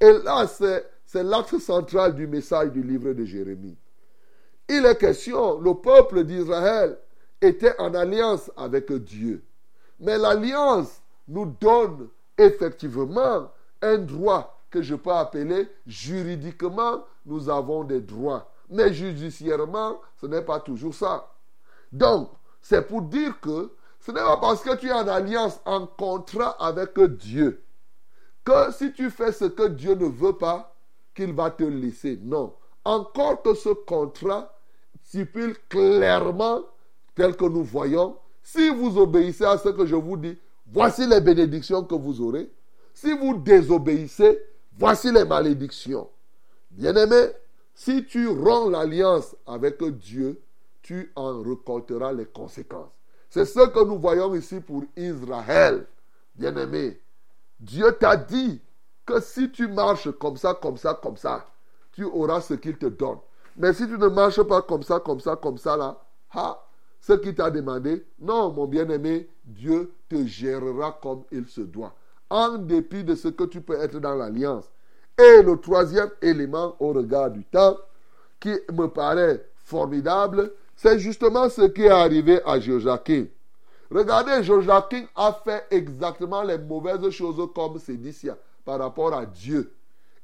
Et là, c'est, l'axe central du message du livre de Jérémie. Il est question, le peuple d'Israël était en alliance avec Dieu. Mais l'alliance nous donne effectivement un droit que je peux appeler juridiquement, nous avons des droits. Mais judiciairement, ce n'est pas toujours ça. Donc, c'est pour dire que ce n'est pas parce que tu es en alliance, en contrat avec Dieu, que si tu fais ce que Dieu ne veut pas, qu'il va te laisser. Non. Encore que ce contrat stipule clairement, tel que nous voyons, si vous obéissez à ce que je vous dis, voici les bénédictions que vous aurez. Si vous désobéissez, voici les malédictions. Bien-aimé, si tu rends l'alliance avec Dieu, tu en récolteras les conséquences. C'est ce que nous voyons ici pour Israël. Bien-aimé, Dieu t'a dit que si tu marches comme ça, comme ça, comme ça, tu auras ce qu'il te donne. Mais si tu ne marches pas comme ça, comme ça, comme ça, là, ha, ce qu'il t'a demandé, non, mon bien-aimé, Dieu te gérera comme il se doit, en dépit de ce que tu peux être dans l'alliance. Et le troisième élément au regard du temps, qui me paraît formidable, c'est justement ce qui est arrivé à Joachim. Regardez, Joachim a fait exactement les mauvaises choses comme Sédicia par rapport à Dieu.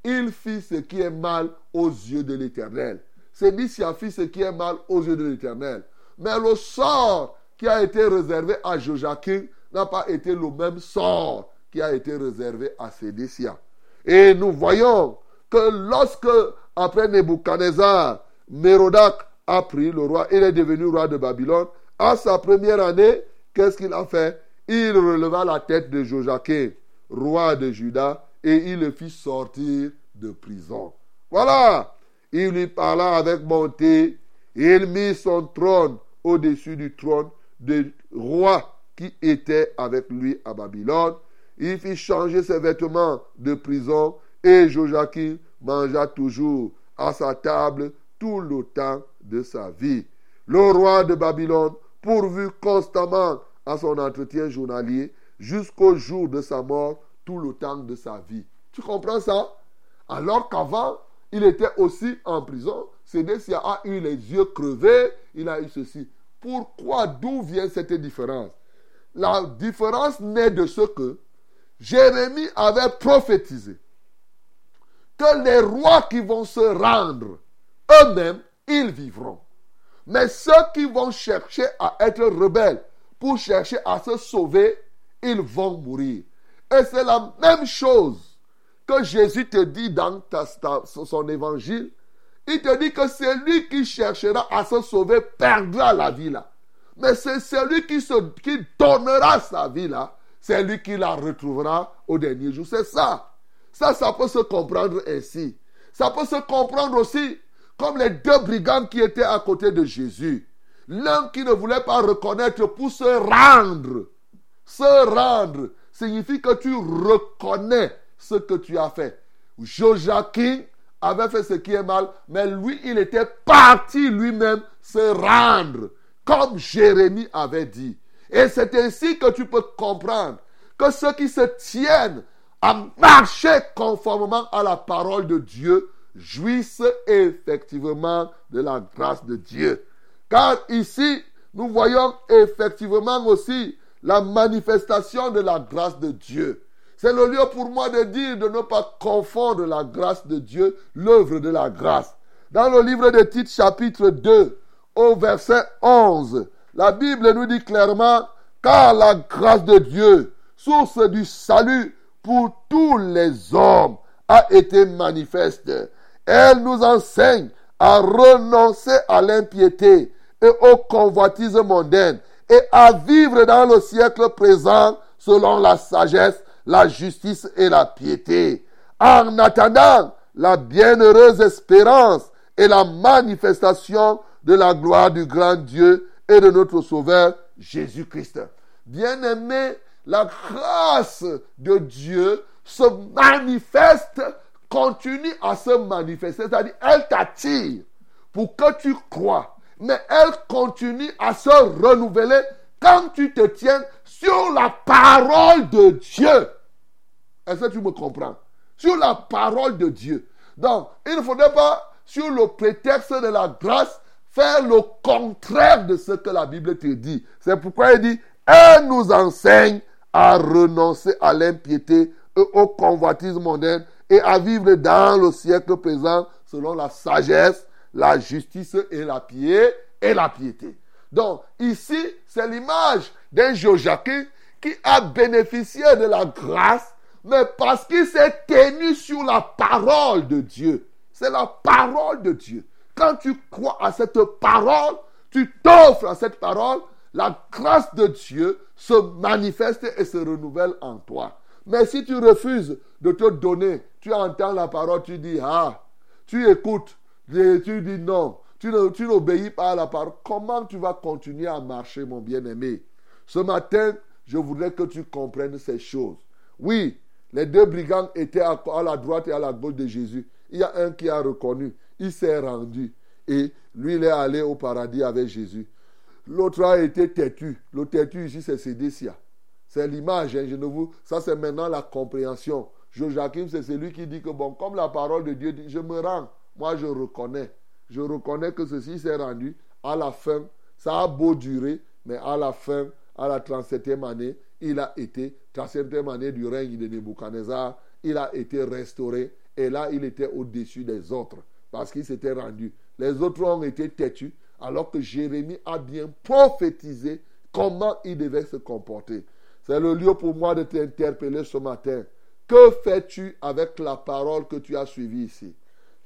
Il fit ce qui est mal aux yeux de l'Éternel. Sédicia fit ce qui est mal aux yeux de l'Éternel. Mais le sort qui a été réservé à Joachim n'a pas été le même sort qui a été réservé à Sédicia. Et nous voyons que lorsque, après Nebuchadnezzar, Mérodac a pris le roi, il est devenu roi de Babylone, à sa première année, qu'est-ce qu'il a fait? Il releva la tête de Joachim, roi de Juda, et il le fit sortir de prison. Voilà, il lui parla avec bonté, il mit son trône au-dessus du trône du roi qui était avec lui à Babylone. Il fit changer ses vêtements de prison et Joachim mangea toujours à sa table tout le temps de sa vie. Le roi de Babylone pourvu constamment à son entretien journalier jusqu'au jour de sa mort tout le temps de sa vie. Tu comprends ça? Alors qu'avant, il était aussi en prison. Sédécia a eu les yeux crevés, il a eu ceci. Pourquoi D'où vient cette différence? La différence naît de ce que Jérémie avait prophétisé. Que les rois qui vont se rendre, eux-mêmes, ils vivront. Mais ceux qui vont chercher à être rebelles, pour chercher à se sauver, ils vont mourir. Et c'est la même chose que Jésus te dit dans son évangile. Il te dit que celui qui cherchera à se sauver perdra la vie là. Mais c'est celui qui, se, qui donnera sa vie là, c'est lui qui la retrouvera au dernier jour. C'est ça. Ça, ça peut se comprendre ainsi. Ça peut se comprendre aussi comme les deux brigands qui étaient à côté de Jésus. L'un qui ne voulait pas reconnaître pour se rendre. Se rendre signifie que tu reconnais ce que tu as fait. Joachim avait fait ce qui est mal, mais lui, il était parti lui-même se rendre, comme Jérémie avait dit. Et c'est ainsi que tu peux comprendre que ceux qui se tiennent à marcher conformément à la parole de Dieu jouissent effectivement de la grâce de Dieu. Car ici, nous voyons effectivement aussi la manifestation de la grâce de Dieu. C'est le lieu pour moi de dire de ne pas confondre la grâce de Dieu, l'œuvre de la grâce. Dans le livre de Tite chapitre 2, au verset 11, la Bible nous dit clairement, car la grâce de Dieu, source du salut pour tous les hommes, a été manifeste. Elle nous enseigne à renoncer à l'impiété et aux convoitises mondaines et à vivre dans le siècle présent selon la sagesse, la justice et la piété. En attendant la bienheureuse espérance et la manifestation de la gloire du grand Dieu et de notre Sauveur Jésus-Christ. Bien-aimé, la grâce de Dieu se manifeste, continue à se manifester, c'est-à-dire elle t'attire pour que tu crois, mais elle continue à se renouveler quand tu te tiens sur la parole de Dieu. Est-ce que tu me comprends? Sur la parole de Dieu. Donc, il ne faudrait pas, sur le prétexte de la grâce, faire le contraire de ce que la Bible te dit. C'est pourquoi il dit, elle nous enseigne à renoncer à l'impiété et aux convoitises mondaines et à vivre dans le siècle présent selon la sagesse, la justice et la piété. Donc ici, c'est l'image d'un Joachim qui a bénéficié de la grâce, mais parce qu'il s'est tenu sur la parole de Dieu. C'est la parole de Dieu. Quand tu crois à cette parole, tu t'offres à cette parole, la grâce de Dieu se manifeste et se renouvelle en toi. Mais si tu refuses de te donner, tu entends la parole, tu dis ah, tu écoutes, tu dis non, tu n'obéis pas à la parole. Comment tu vas continuer à marcher, mon bien-aimé? Ce matin, je voudrais que tu comprennes ces choses. Oui, les deux brigands étaient à la droite et à la gauche de Jésus. Il y a un qui a reconnu, s'est rendu. Et lui, il est allé au paradis avec Jésus. L'autre a été têtu. Le têtu ici, c'est Sédécia. C'est l'image, hein, je ne vous... ça c'est maintenant la compréhension. Joachim, c'est celui qui dit que, bon, comme la parole de Dieu dit, je me rends, moi je reconnais. Je reconnais que ceci s'est rendu à la fin. Ça a beau durer, mais à la fin, à la 37e année, il a été, 37e année du règne de Nebuchadnezzar, il a été restauré. Et là, il était au-dessus des autres, parce qu'il s'était rendu. Les autres ont été têtus, alors que Jérémie a bien prophétisé comment il devait se comporter. C'est le lieu pour moi de t'interpeller ce matin. Que fais-tu avec la parole que tu as suivie ici?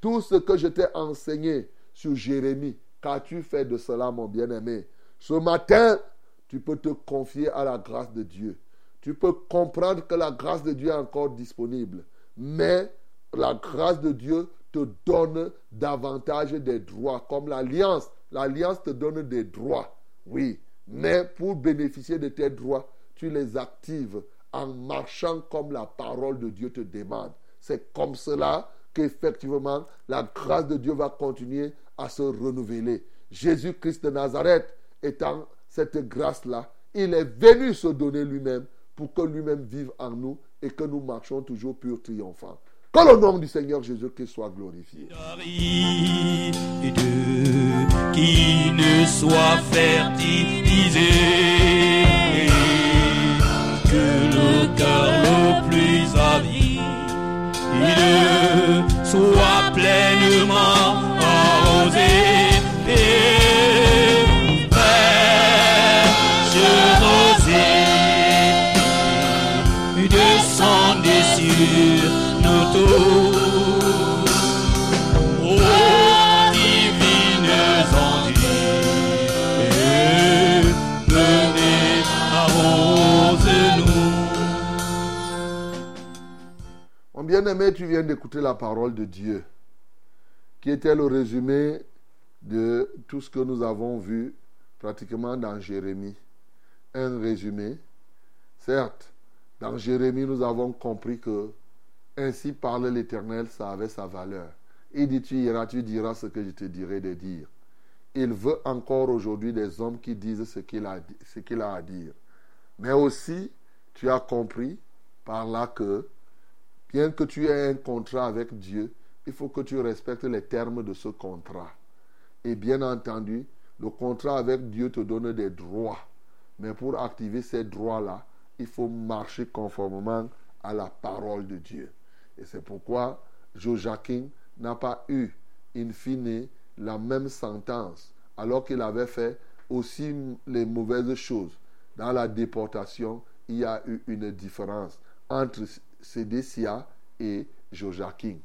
Tout ce que je t'ai enseigné sur Jérémie, qu'as-tu fait de cela, mon bien-aimé? Ce matin, tu peux te confier à la grâce de Dieu. Tu peux comprendre que la grâce de Dieu est encore disponible. Mais la grâce de Dieu te donne davantage des droits, comme l'alliance. L'alliance te donne des droits, oui. Mais pour bénéficier de tes droits, tu les actives en marchant comme la parole de Dieu te demande. C'est comme cela qu'effectivement la grâce de Dieu va continuer à se renouveler. Jésus-Christ de Nazareth étant cette grâce-là, il est venu se donner lui-même pour que lui-même vive en nous et que nous marchions toujours pur triomphant. Que le nom du Seigneur Jésus-Christ soit glorifié. Qui ne soit fertilisé, que le cœur le plus avide soit pleinement bien-aimé, tu viens d'écouter la parole de Dieu, qui était le résumé de tout ce que nous avons vu pratiquement dans Jérémie. Un résumé. Certes, dans Jérémie, nous avons compris que ainsi parle l'Éternel, ça avait sa valeur. Il dit, tu iras, tu diras ce que je te dirai de dire. Il veut encore aujourd'hui des hommes qui disent ce qu'il a, ce qu'il a à dire. Mais aussi, tu as compris par là que, bien que tu aies un contrat avec Dieu, il faut que tu respectes les termes de ce contrat. Et bien entendu, le contrat avec Dieu te donne des droits. Mais pour activer ces droits-là, il faut marcher conformément à la parole de Dieu. Et c'est pourquoi Joachim n'a pas eu, in fine, la même sentence, alors qu'il avait fait aussi les mauvaises choses. Dans la déportation, il y a eu une différence entre Sédécia et Joachim.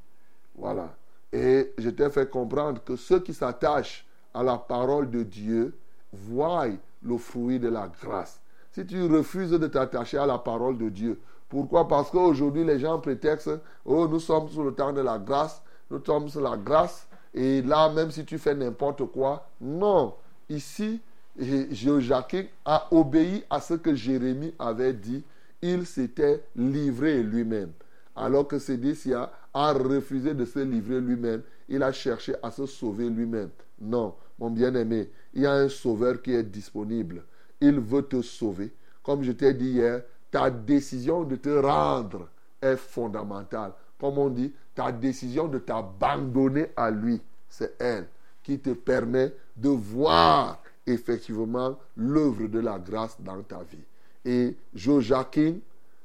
Voilà. Et je t'ai fait comprendre que ceux qui s'attachent à la parole de Dieu voient le fruit de la grâce. Si tu refuses de t'attacher à la parole de Dieu, pourquoi? Parce qu'aujourd'hui, les gens prétextent, oh, nous sommes sous le temps de la grâce, nous sommes sous la grâce, et là, même si tu fais n'importe quoi, non. Ici, Joachim a obéi à ce que Jérémie avait dit. Il s'était livré lui-même. Alors que Sédécia a refusé de se livrer lui-même. Il a cherché à se sauver lui-même. Non, mon bien-aimé, il y a un sauveur qui est disponible. Il veut te sauver. Comme je t'ai dit hier, ta décision de te rendre est fondamentale. Comme on dit, ta décision de t'abandonner à lui, c'est elle qui te permet de voir effectivement l'œuvre de la grâce dans ta vie. Et Joachim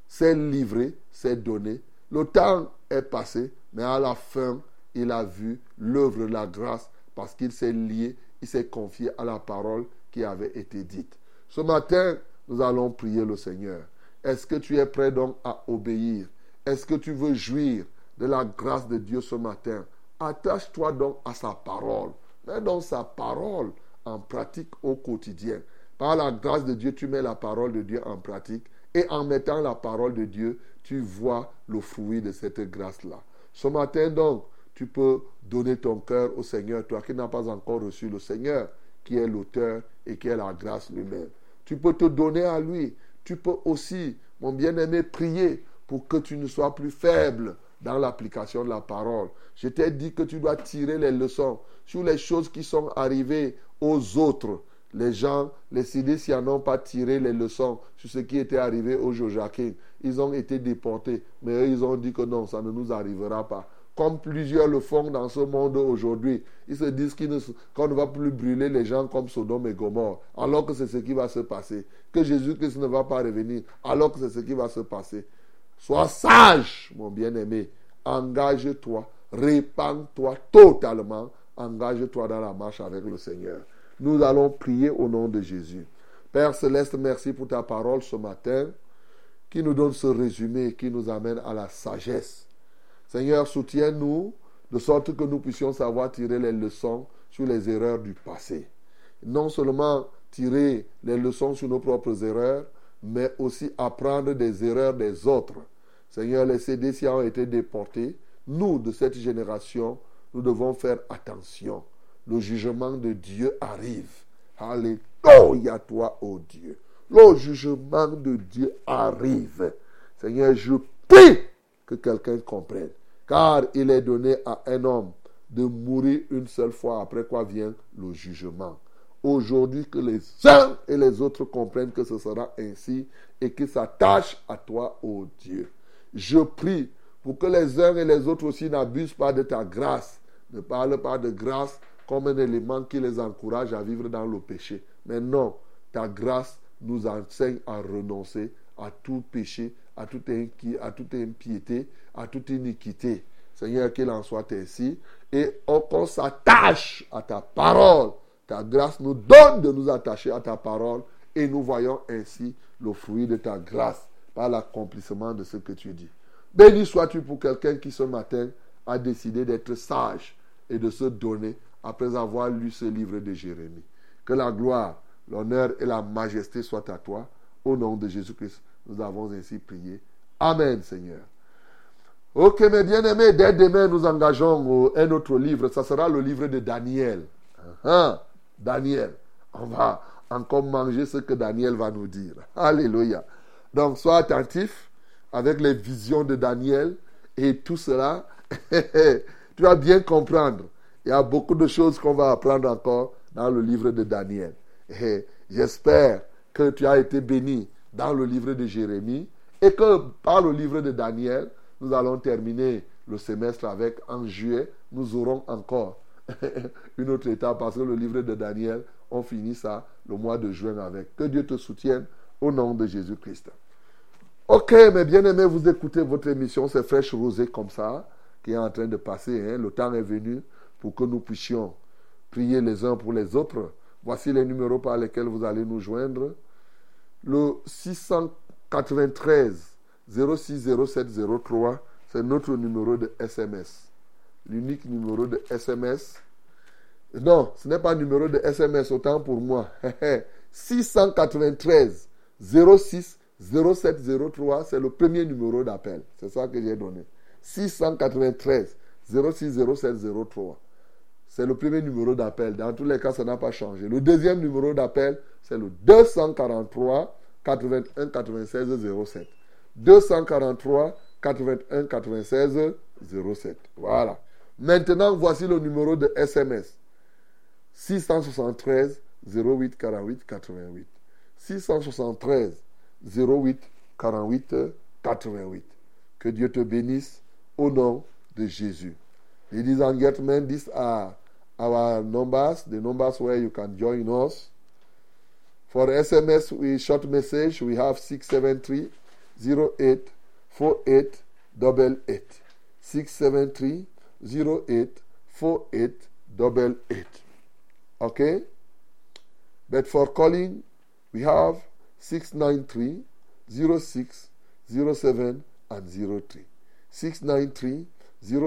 s'est livré, s'est donné. Le temps est passé, mais à la fin, il a vu l'œuvre de la grâce parce qu'il s'est lié, il s'est confié à la parole qui avait été dite. Ce matin, nous allons prier le Seigneur. Est-ce que tu es prêt donc à obéir? Est-ce que tu veux jouir de la grâce de Dieu ce matin? Attache-toi donc à sa parole. Mets donc sa parole en pratique au quotidien. Par la grâce de Dieu, tu mets la parole de Dieu en pratique. Et en mettant la parole de Dieu, tu vois le fruit de cette grâce-là. Ce matin donc, tu peux donner ton cœur au Seigneur, toi qui n'as pas encore reçu le Seigneur, qui est l'auteur et qui est la grâce lui-même. Tu peux te donner à lui. Tu peux aussi, mon bien-aimé, prier pour que tu ne sois plus faible dans l'application de la parole. Je t'ai dit que tu dois tirer les leçons sur les choses qui sont arrivées aux autres. Les gens, les Sidéciens n'ont pas tiré les leçons sur ce qui était arrivé aux Joachim. Ils ont été déportés, mais eux, ils ont dit que non, ça ne nous arrivera pas. Comme plusieurs le font dans ce monde aujourd'hui. Ils se disent qu'on ne, va plus brûler les gens comme Sodome et Gomorre, alors que c'est ce qui va se passer. Que Jésus-Christ ne va pas revenir, alors que c'est ce qui va se passer. Sois sage, mon bien-aimé. Engage-toi, répands-toi totalement. Engage-toi dans la marche avec le Seigneur. Nous allons prier au nom de Jésus. Père céleste, merci pour ta parole ce matin qui nous donne ce résumé, qui nous amène à la sagesse. Seigneur, soutiens-nous de sorte que nous puissions savoir tirer les leçons sur les erreurs du passé. Non seulement tirer les leçons sur nos propres erreurs, mais aussi apprendre des erreurs des autres. Seigneur, les Sédéciens ont été déportés. Nous, de cette génération, nous devons faire attention. Le jugement de Dieu arrive. Alléluia toi, ô Dieu. Le jugement de Dieu arrive. Seigneur, je prie que quelqu'un comprenne. Car il est donné à un homme de mourir une seule fois, après quoi vient le jugement. Aujourd'hui, que les uns et les autres comprennent que ce sera ainsi et qu'ils s'attachent à toi, ô Dieu. Je prie pour que les uns et les autres aussi n'abusent pas de ta grâce. Ne parlent pas de grâce comme un élément qui les encourage à vivre dans le péché. Mais non, ta grâce nous enseigne à renoncer à tout péché, à toute, impiété, à toute iniquité. Seigneur, qu'il en soit ainsi. Et qu'on s'attache à ta parole. Ta grâce nous donne de nous attacher à ta parole et nous voyons ainsi le fruit de ta grâce par l'accomplissement de ce que tu dis. Béni sois-tu pour quelqu'un qui ce matin a décidé d'être sage et de se donner après avoir lu ce livre de Jérémie. Que la gloire, l'honneur et la majesté soient à toi. Au nom de Jésus-Christ, nous avons ainsi prié. Amen, Seigneur. Ok, mes bien-aimés, dès demain, nous engageons euh, un autre livre. Ça sera le livre de Daniel. Hein? Daniel. On va encore manger ce que Daniel va nous dire. Alléluia. Donc, sois attentif avec les visions de Daniel et tout cela. tu vas bien comprendre. Il y a beaucoup de choses qu'on va apprendre encore dans le livre de Daniel. J'espère que tu as été béni dans le livre de Jérémie et que par le livre de Daniel, nous allons terminer le semestre avec en juillet, nous aurons encore une autre étape parce que le livre de Daniel, on finit ça le mois de juin avec. Que Dieu te soutienne au nom de Jésus-Christ. Ok, mes bien-aimés, vous écoutez votre émission, c'est Fraîche Rosée comme ça, qui est en train de passer. hein. Le temps est venu pour que nous puissions prier les uns pour les autres. Voici les numéros par lesquels vous allez nous joindre. Le 693 060703, c'est notre numéro de SMS. L'unique numéro de SMS. Non, ce n'est pas numéro de SMS, autant pour moi. 693 06 0703, c'est le premier numéro d'appel. C'est ça que j'ai donné. 693 06 0703. C'est le premier numéro d'appel. Dans tous les cas, ça n'a pas changé. Le deuxième numéro d'appel, c'est le 243 81 96 07. 243 81 96 07. Voilà. Maintenant, voici le numéro de SMS. 673 08 48 88. 673 08 48 88. Que Dieu te bénisse au nom de Jésus. Ladies and gentlemen, these are our numbers, the numbers where you can join us. For SMS with short message, we have 673 08 48 88. 673 08 48 88. Okay? But for calling, we have 693 06 07 and 03. 693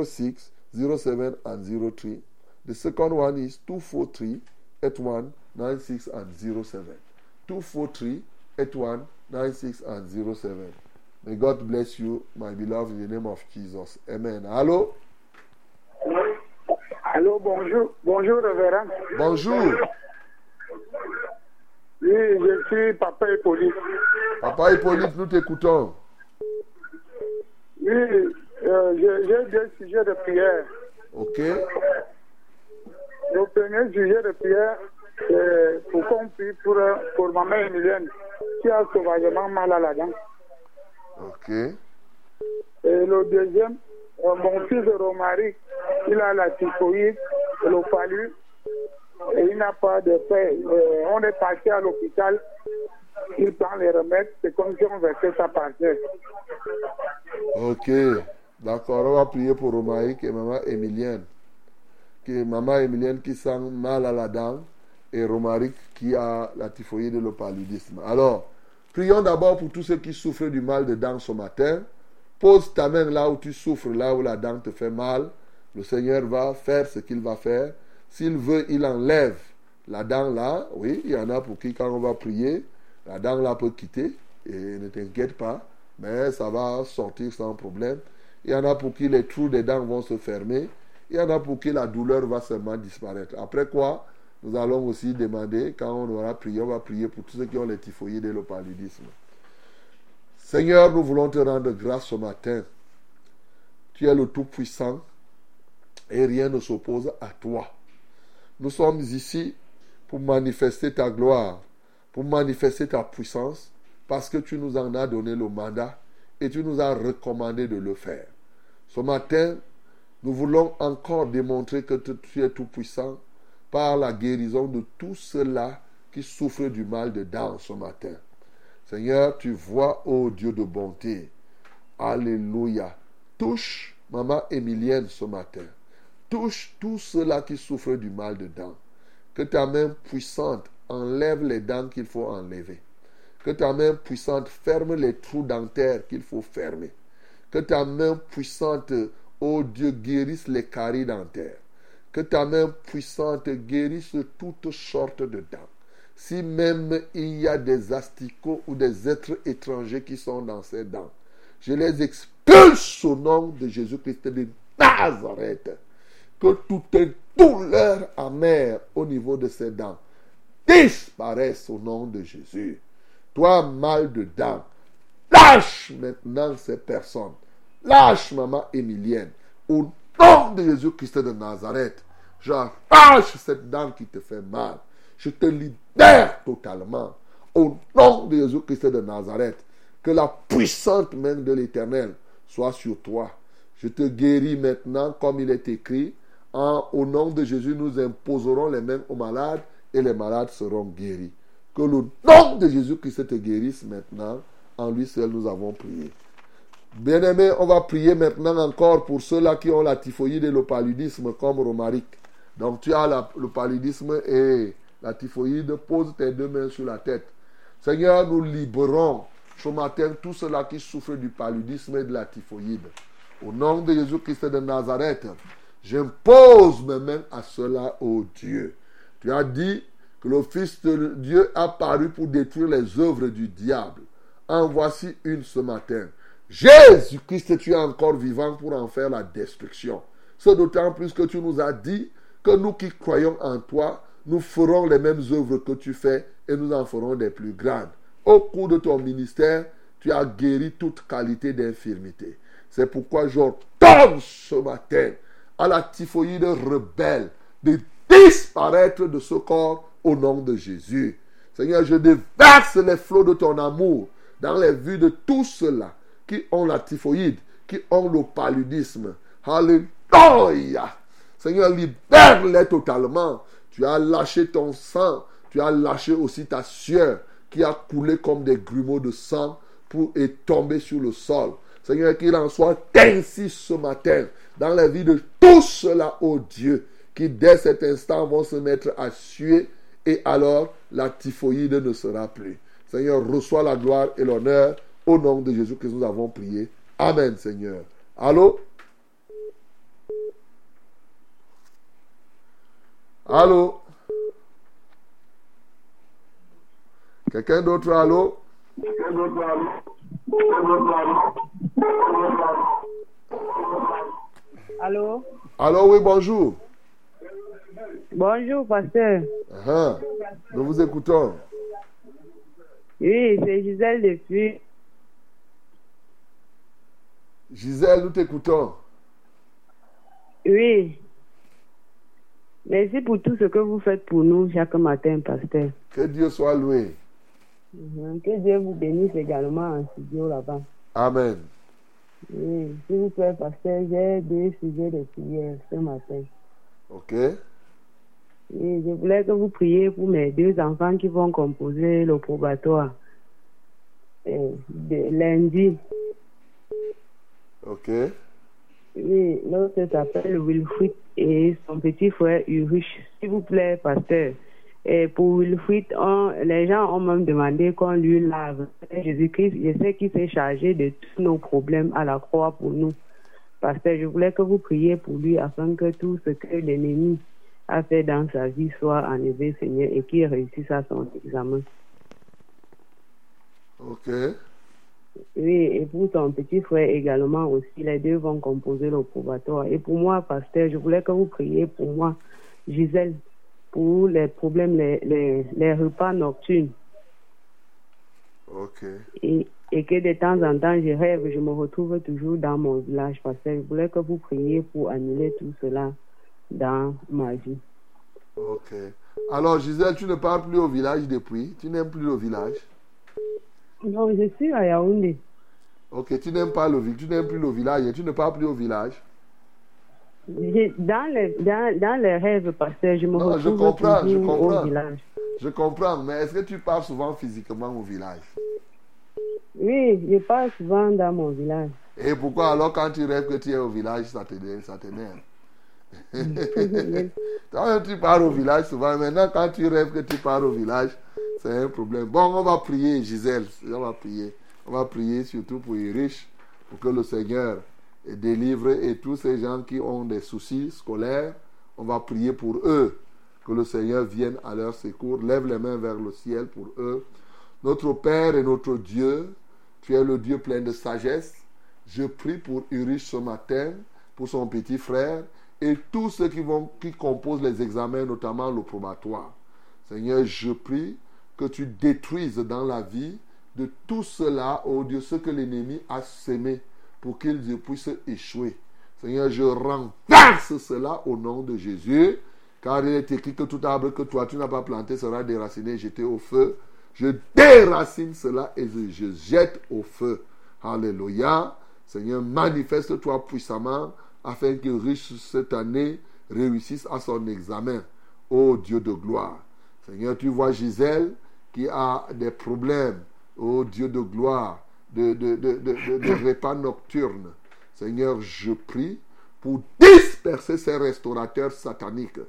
06 07 and 03. The second one is 243 81 96 and 07. 243 81 96 and 07. May God bless you, my beloved, in the name of Jesus. Amen. Allô? Allô, bonjour. Bonjour, révérend. Bonjour. Oui, je suis Papa Hippolyte. Papa Hippolyte, nous t'écoutons. Oui, euh, j'ai deux sujets de prière. OK? Le premier sujet de prière, c'est pour qu'on prie pour, pour maman Emilienne, qui a sauvagement mal à la dent. OK. Et le deuxième, euh, mon fils Romaric, il a la typhoïde, le palu, et il n'a pas de paix. Euh, on est parti à l'hôpital, il prend les remèdes, c'est comme si on versait sa partie. Ok, d'accord. On va prier pour Romaïque et maman Emilienne. Que maman Emilienne qui sent mal à la dent et Romaric qui a la typhoïde et le paludisme. Alors, prions d'abord pour tous ceux qui souffrent du mal de dents ce matin. Pose ta main là où tu souffres, là où la dent te fait mal. Le Seigneur va faire ce qu'il va faire. S'il veut, il enlève la dent là. Oui, il y en a pour qui, quand on va prier, la dent là peut quitter. Et ne t'inquiète pas mais ça va sortir sans problème. Il y en a pour qui les trous des dents vont se fermer. Il y en a pour qui la douleur va seulement disparaître. Après quoi, nous allons aussi demander, quand on aura prié, on va prier pour tous ceux qui ont les typhoïdes et le paludisme. Seigneur, nous voulons te rendre grâce ce matin. Tu es le Tout-Puissant et rien ne s'oppose à toi. Nous sommes ici pour manifester ta gloire, pour manifester ta puissance, parce que tu nous en as donné le mandat et tu nous as recommandé de le faire. Ce matin, nous voulons encore démontrer que tu es tout puissant par la guérison de tous ceux-là qui souffrent du mal de dents ce matin. Seigneur, tu vois, ô Dieu de bonté, Alléluia, touche maman Émilienne ce matin. Touche tous ceux-là qui souffrent du mal de dents. Que ta main puissante enlève les dents qu'il faut enlever. Que ta main puissante ferme les trous dentaires qu'il faut fermer. Que ta main puissante, ô Dieu, guérisse les caries dentaires. Que ta main puissante guérisse toutes sortes de dents. Si même il y a des asticots ou des êtres étrangers qui sont dans ces dents, je les expulse au nom de Jésus-Christ de Nazareth que toute douleur amère au niveau de ses dents disparaisse au nom de Jésus. Toi, mal de dents, lâche maintenant ces personnes. Lâche maman Émilienne. Au nom de Jésus-Christ de Nazareth, j'arrache cette dent qui te fait mal. Je te libère totalement. Au nom de Jésus-Christ de Nazareth, que la puissante main de l'Éternel soit sur toi. Je te guéris maintenant comme il est écrit. En, au nom de Jésus, nous imposerons les mains aux malades et les malades seront guéris. Que le nom de Jésus-Christ te guérisse maintenant. En lui seul, nous avons prié. Bien-aimés, on va prier maintenant encore pour ceux-là qui ont la typhoïde et le paludisme comme Romaric. Donc tu as le paludisme et la typhoïde, pose tes deux mains sur la tête. Seigneur, nous libérons ce matin tous ceux-là qui souffrent du paludisme et de la typhoïde. Au nom de Jésus-Christ de Nazareth, j'impose mes mains à ceux-là, ô Dieu. Tu as dit que le Fils de Dieu a paru pour détruire les œuvres du diable. En voici une ce matin. Jésus-Christ, tu es encore vivant pour en faire la destruction. Ce d'autant plus que tu nous as dit que nous qui croyons en toi, nous ferons les mêmes œuvres que tu fais et nous en ferons des plus grandes. Au cours de ton ministère, tu as guéri toute qualité d'infirmité. C'est pourquoi j'ordonne ce matin à la typhoïde rebelle de disparaître de ce corps au nom de Jésus. Seigneur, je déverse les flots de ton amour dans les vues de tous ceux-là qui ont la typhoïde, qui ont le paludisme. Alléluia. Seigneur, libère-les totalement. Tu as lâché ton sang, tu as lâché aussi ta sueur qui a coulé comme des grumeaux de sang pour tombé sur le sol. Seigneur, qu'il en soit ainsi ce matin dans la vie de tous ceux-là, ô Dieu, qui dès cet instant vont se mettre à suer et alors la typhoïde ne sera plus. Seigneur, reçois la gloire et l'honneur au nom de Jésus que nous avons prié. Amen, Seigneur. Allô? Allô? Quelqu'un d'autre, allô? Allô? Allô, oui, bonjour. Bonjour, pasteur. Ah, nous vous écoutons. Oui, c'est Gisèle depuis. Gisèle, nous t'écoutons. Oui. Merci pour tout ce que vous faites pour nous chaque matin, pasteur. Que Dieu soit loué. Mhm. Que Dieu vous bénisse également en studio là-bas. Amen. Oui, s'il vous plaît, pasteur, j'ai deux sujets de prière ce matin. Ok. Je voulais que vous priez pour mes deux enfants qui vont composer le probatoire. de lundi. Ok. Oui, l'autre s'appelle Wilfried et son petit frère Ulrich. S'il vous plaît, pasteur. Et pour Wilfried, on- les gens ont même demandé qu'on lui lave. Jésus-Christ, je sais qu'il s'est chargé de tous nos problèmes à la croix pour nous. Pasteur, je voulais que vous priez pour lui afin que tout ce que l'ennemi a fait dans sa vie soit enlevé, Seigneur, et qu'il réussisse à son examen. Ok. Oui, et pour son petit frère également aussi, les deux vont composer le probatoire. Et pour moi, pasteur, je voulais que vous priez pour moi, Gisèle, pour les problèmes, les, les, les repas nocturnes. Ok. Et, et que de temps en temps, je rêve, je me retrouve toujours dans mon village, pasteur. Je voulais que vous priez pour annuler tout cela dans ma vie. Ok. Alors, Gisèle, tu ne pars plus au village depuis. Tu n'aimes plus le village. Non, je suis à Yaoundé. Ok, tu n'aimes pas le village. Tu n'aimes plus le village et tu ne pars plus au village. Je- Dans les, dans, dans les rêves, pasteur, je me Non, je retrouve comprends, je comprends. au village. Je comprends, mais est-ce que tu pars souvent physiquement au village? Oui, je passe souvent dans mon village. Et pourquoi alors quand tu rêves que tu es au village, ça t'énerve? Tu pars au village souvent, maintenant quand tu rêves que tu pars au village, c'est un problème. Bon, on va prier, Gisèle. On va prier. On va prier surtout pour les riches, pour que le Seigneur délivre et tous ces gens qui ont des soucis scolaires, on va prier pour eux. Que le Seigneur vienne à leur secours. Lève les mains vers le ciel pour eux. Notre Père et notre Dieu, tu es le Dieu plein de sagesse. Je prie pour Urich ce matin, pour son petit frère et tous ceux qui, vont, qui composent les examens, notamment le probatoire. Seigneur, je prie que tu détruises dans la vie de tout cela, oh Dieu, ce que l'ennemi a semé pour qu'ils puissent échouer. Seigneur, je renverse cela au nom de Jésus, car il est écrit que tout arbre que toi tu n'as pas planté sera déraciné et jeté au feu. Je déracine cela et je jette au feu. Alléluia. Seigneur, manifeste-toi puissamment afin que riche cette année réussisse à son examen. Ô Dieu de gloire. Seigneur, tu vois Gisèle qui a des problèmes. Ô Dieu de gloire, de, repas nocturnes. Seigneur, je prie pour disperser ces restaurateurs sataniques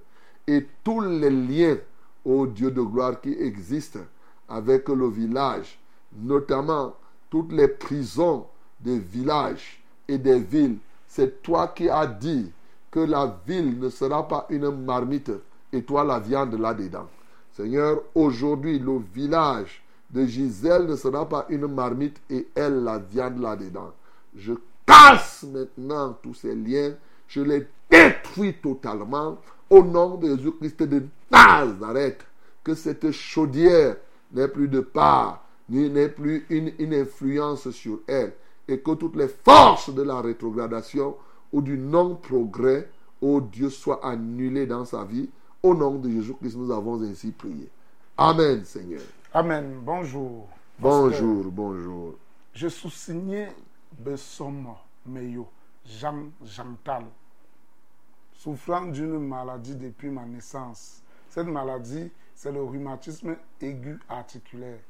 et tous les liens, ô Dieu de gloire, qui existent avec le village, notamment toutes les prisons des villages et des villes. C'est toi qui as dit que la ville ne sera pas une marmite et toi la viande là-dedans. Seigneur, aujourd'hui, le village de Gisèle ne sera pas une marmite et elle la viande là-dedans. Je casse maintenant tous ces liens, je les détruis totalement au nom de Jésus-Christ de Nazareth. Que cette chaudière n'ait plus de part, n'ait plus une influence sur elle, et que toutes les forces de la rétrogradation ou du non-progrès, ô Dieu, soient annulées dans sa vie. Au nom de Jésus-Christ, nous avons ainsi prié. Amen, Seigneur. Amen. Bonjour. Bonjour, bonjour. Je suis signé Bessomo Meyo, Jean Jantal, souffrant d'une maladie depuis ma naissance. Cette maladie, c'est le rhumatisme aigu articulaire.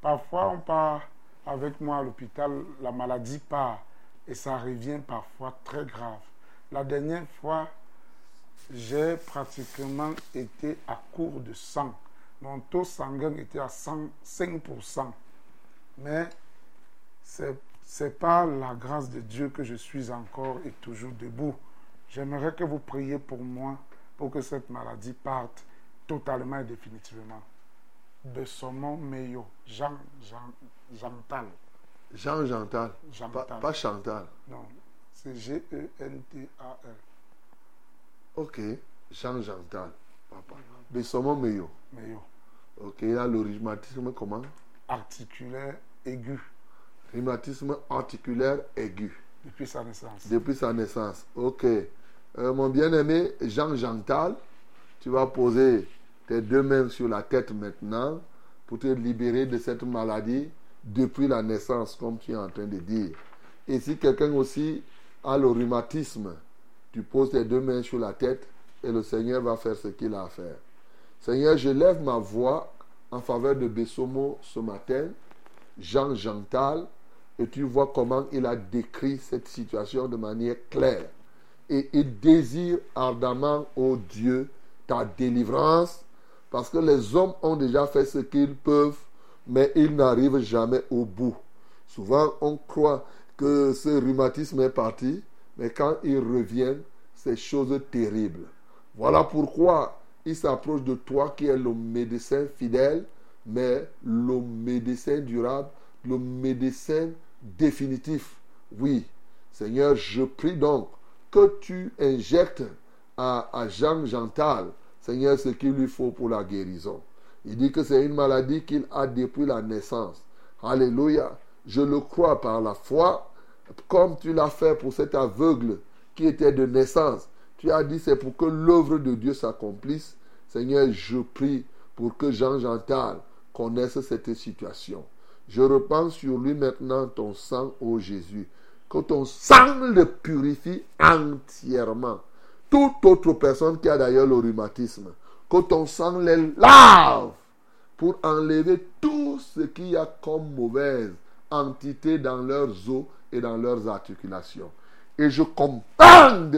Parfois, on part avec moi à l'hôpital, la maladie part et ça revient parfois très grave. La dernière fois, j'ai pratiquement été à court de sang. Mon taux sanguin était à 105%. Mais c'est c'est par la grâce de Dieu que je suis encore et toujours debout. J'aimerais que vous priez pour moi pour que cette maladie parte totalement et définitivement. De son Meyo, Jean, Jean, Jantal. Jean Jantal. Jantal. Pas, pas Chantal. Non, c'est G-E-N-T-A-L. Ok. Jean Jantal. Papa. De son Meyo. Meyo. Ok, il a le rhumatisme comment? Articulaire aigu Rhumatisme articulaire aigu. depuis sa naissance. Depuis sa naissance. Ok. Euh, mon bien-aimé Jean Jantal, tu vas poser tes deux mains sur la tête maintenant pour te libérer de cette maladie depuis la naissance, comme tu es en train de dire. Et si quelqu'un aussi a le rhumatisme, tu poses tes deux mains sur la tête et le Seigneur va faire ce qu'il a à faire. Seigneur, je lève ma voix en faveur de Bessomo ce matin, Jean Jantal, et tu vois comment il a décrit cette situation de manière claire. Et il désire ardemment, ô Dieu, ta délivrance, parce que les hommes ont déjà fait ce qu'ils peuvent, mais ils n'arrivent jamais au bout. Souvent, on croit que ce rhumatisme est parti, mais quand il revient, c'est chose terrible. Voilà pourquoi il s'approche de toi qui es le médecin fidèle, mais le médecin durable, le médecin définitif. Oui, Seigneur, je prie donc que tu injectes à, Jean Jantal, Seigneur, ce qu'il lui faut pour la guérison. Il dit que c'est une maladie qu'il a depuis la naissance. Alléluia. Je le crois par la foi, comme tu l'as fait pour cet aveugle qui était de naissance. Tu as dit c'est pour que l'œuvre de Dieu s'accomplisse. Seigneur, je prie pour que Jean Jantal connaisse cette situation. Je repense sur lui maintenant ton sang, ô Jésus. Que ton sang le purifie entièrement. Toute autre personne qui a d'ailleurs le rhumatisme, que ton sang les lave pour enlever tout ce qu'il y a comme mauvaise entité dans leurs os et dans leurs articulations. Et je commande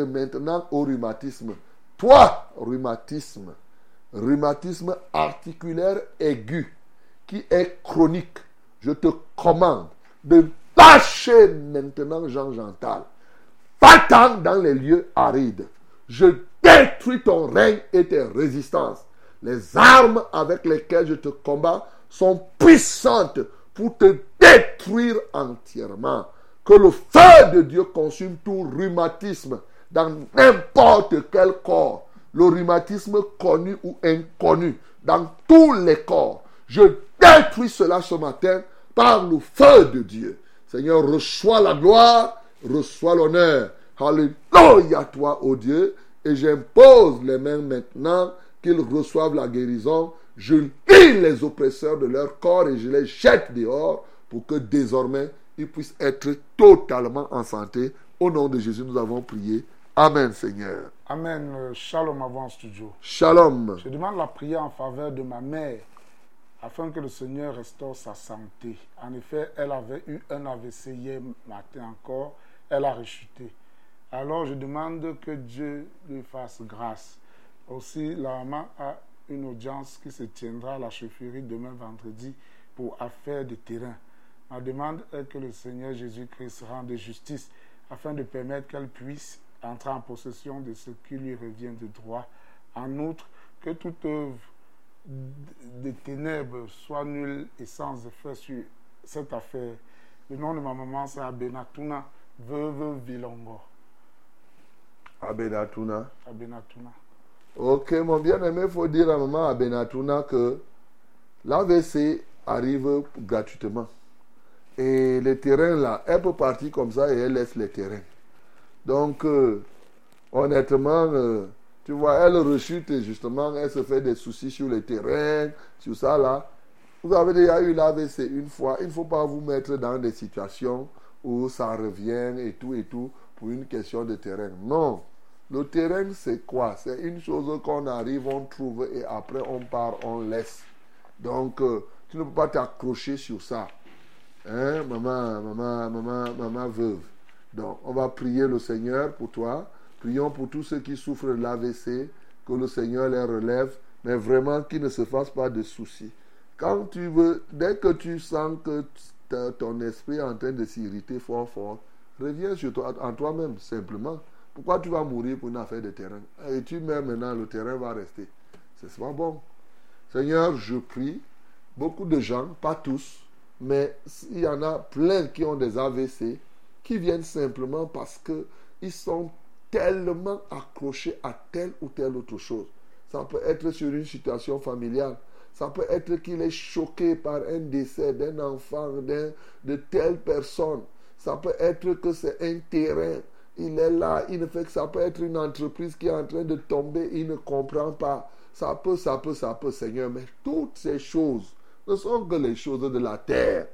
maintenant au rhumatisme. Toi, rhumatisme, rhumatisme articulaire aigu, qui est chronique, je te commande de lâcher maintenant Jean Jantal. Va-t'en dans les lieux arides. Détruis ton règne et tes résistances. Les armes avec lesquelles je te combats sont puissantes pour te détruire entièrement. Que le feu de Dieu consume tout rhumatisme dans n'importe quel corps. Le rhumatisme connu ou inconnu dans tous les corps. Je détruis cela ce matin par le feu de Dieu. Seigneur, reçois la gloire, reçois l'honneur. Alléluia toi, ô Dieu. Et j'impose les mains maintenant qu'ils reçoivent la guérison. Je lis les oppresseurs de leur corps et je les jette dehors pour que désormais ils puissent être totalement en santé. Au nom de Jésus, nous avons prié. Amen, Seigneur. Amen. Euh, Shalom avant studio. Shalom. Je demande la prière en faveur de ma mère afin que le Seigneur restaure sa santé. En effet, elle avait eu un AVC hier matin encore. Elle a rechuté. Alors je demande que Dieu lui fasse grâce. Aussi, la maman a une audience qui se tiendra à la chefferie demain vendredi pour affaires de terrain. Ma demande est que le Seigneur Jésus-Christ rende justice afin de permettre qu'elle puisse entrer en possession de ce qui lui revient de droit. En outre, que toute œuvre des ténèbres soit nulle et sans effet sur cette affaire. Le nom de ma maman, c'est Abenatuna, veuve Vilongo. Abenatuna. Abenatuna. Ok, mon bien-aimé, il faut dire à maman Abenatuna que l'AVC arrive gratuitement. Et les terrains là, elle peut partir comme ça et elle laisse les terrains. Donc, euh, honnêtement, euh, tu vois, elle rechute et justement, elle se fait des soucis sur les terrains, sur ça là. Vous avez déjà eu l'AVC une fois. Il ne faut pas vous mettre dans des situations où ça revient et tout et tout pour une question de terrain. Non. Le terrain, c'est quoi? C'est une chose qu'on arrive, on trouve et après on part, on laisse. Donc, euh, tu ne peux pas t'accrocher sur ça. Hein, maman, maman, maman, maman veuve. Donc, on va prier le Seigneur pour toi. Prions pour tous ceux qui souffrent de l'AVC, que le Seigneur les relève, mais vraiment qu'ils ne se fassent pas de soucis. Quand tu veux, dès que tu sens que ton esprit est en train de s'irriter fort, fort, reviens sur toi, en toi-même, simplement. Pourquoi tu vas mourir pour une affaire de terrain? Et tu meurs maintenant, le terrain va rester. C'est pas bon. Seigneur, je prie, beaucoup de gens, pas tous, mais il y en a plein qui ont des AVC, qui viennent simplement parce qu'ils sont tellement accrochés à telle ou telle autre chose. Ça peut être sur une situation familiale. Ça peut être qu'il est choqué par un décès d'un enfant, de telle personne. Ça peut être que c'est un terrain. Il est là, il ne fait que ça peut être une entreprise qui est en train de tomber, il ne comprend pas. Ça peut, ça peut, ça peut, Seigneur. Mais toutes ces choses ne sont que les choses de la terre.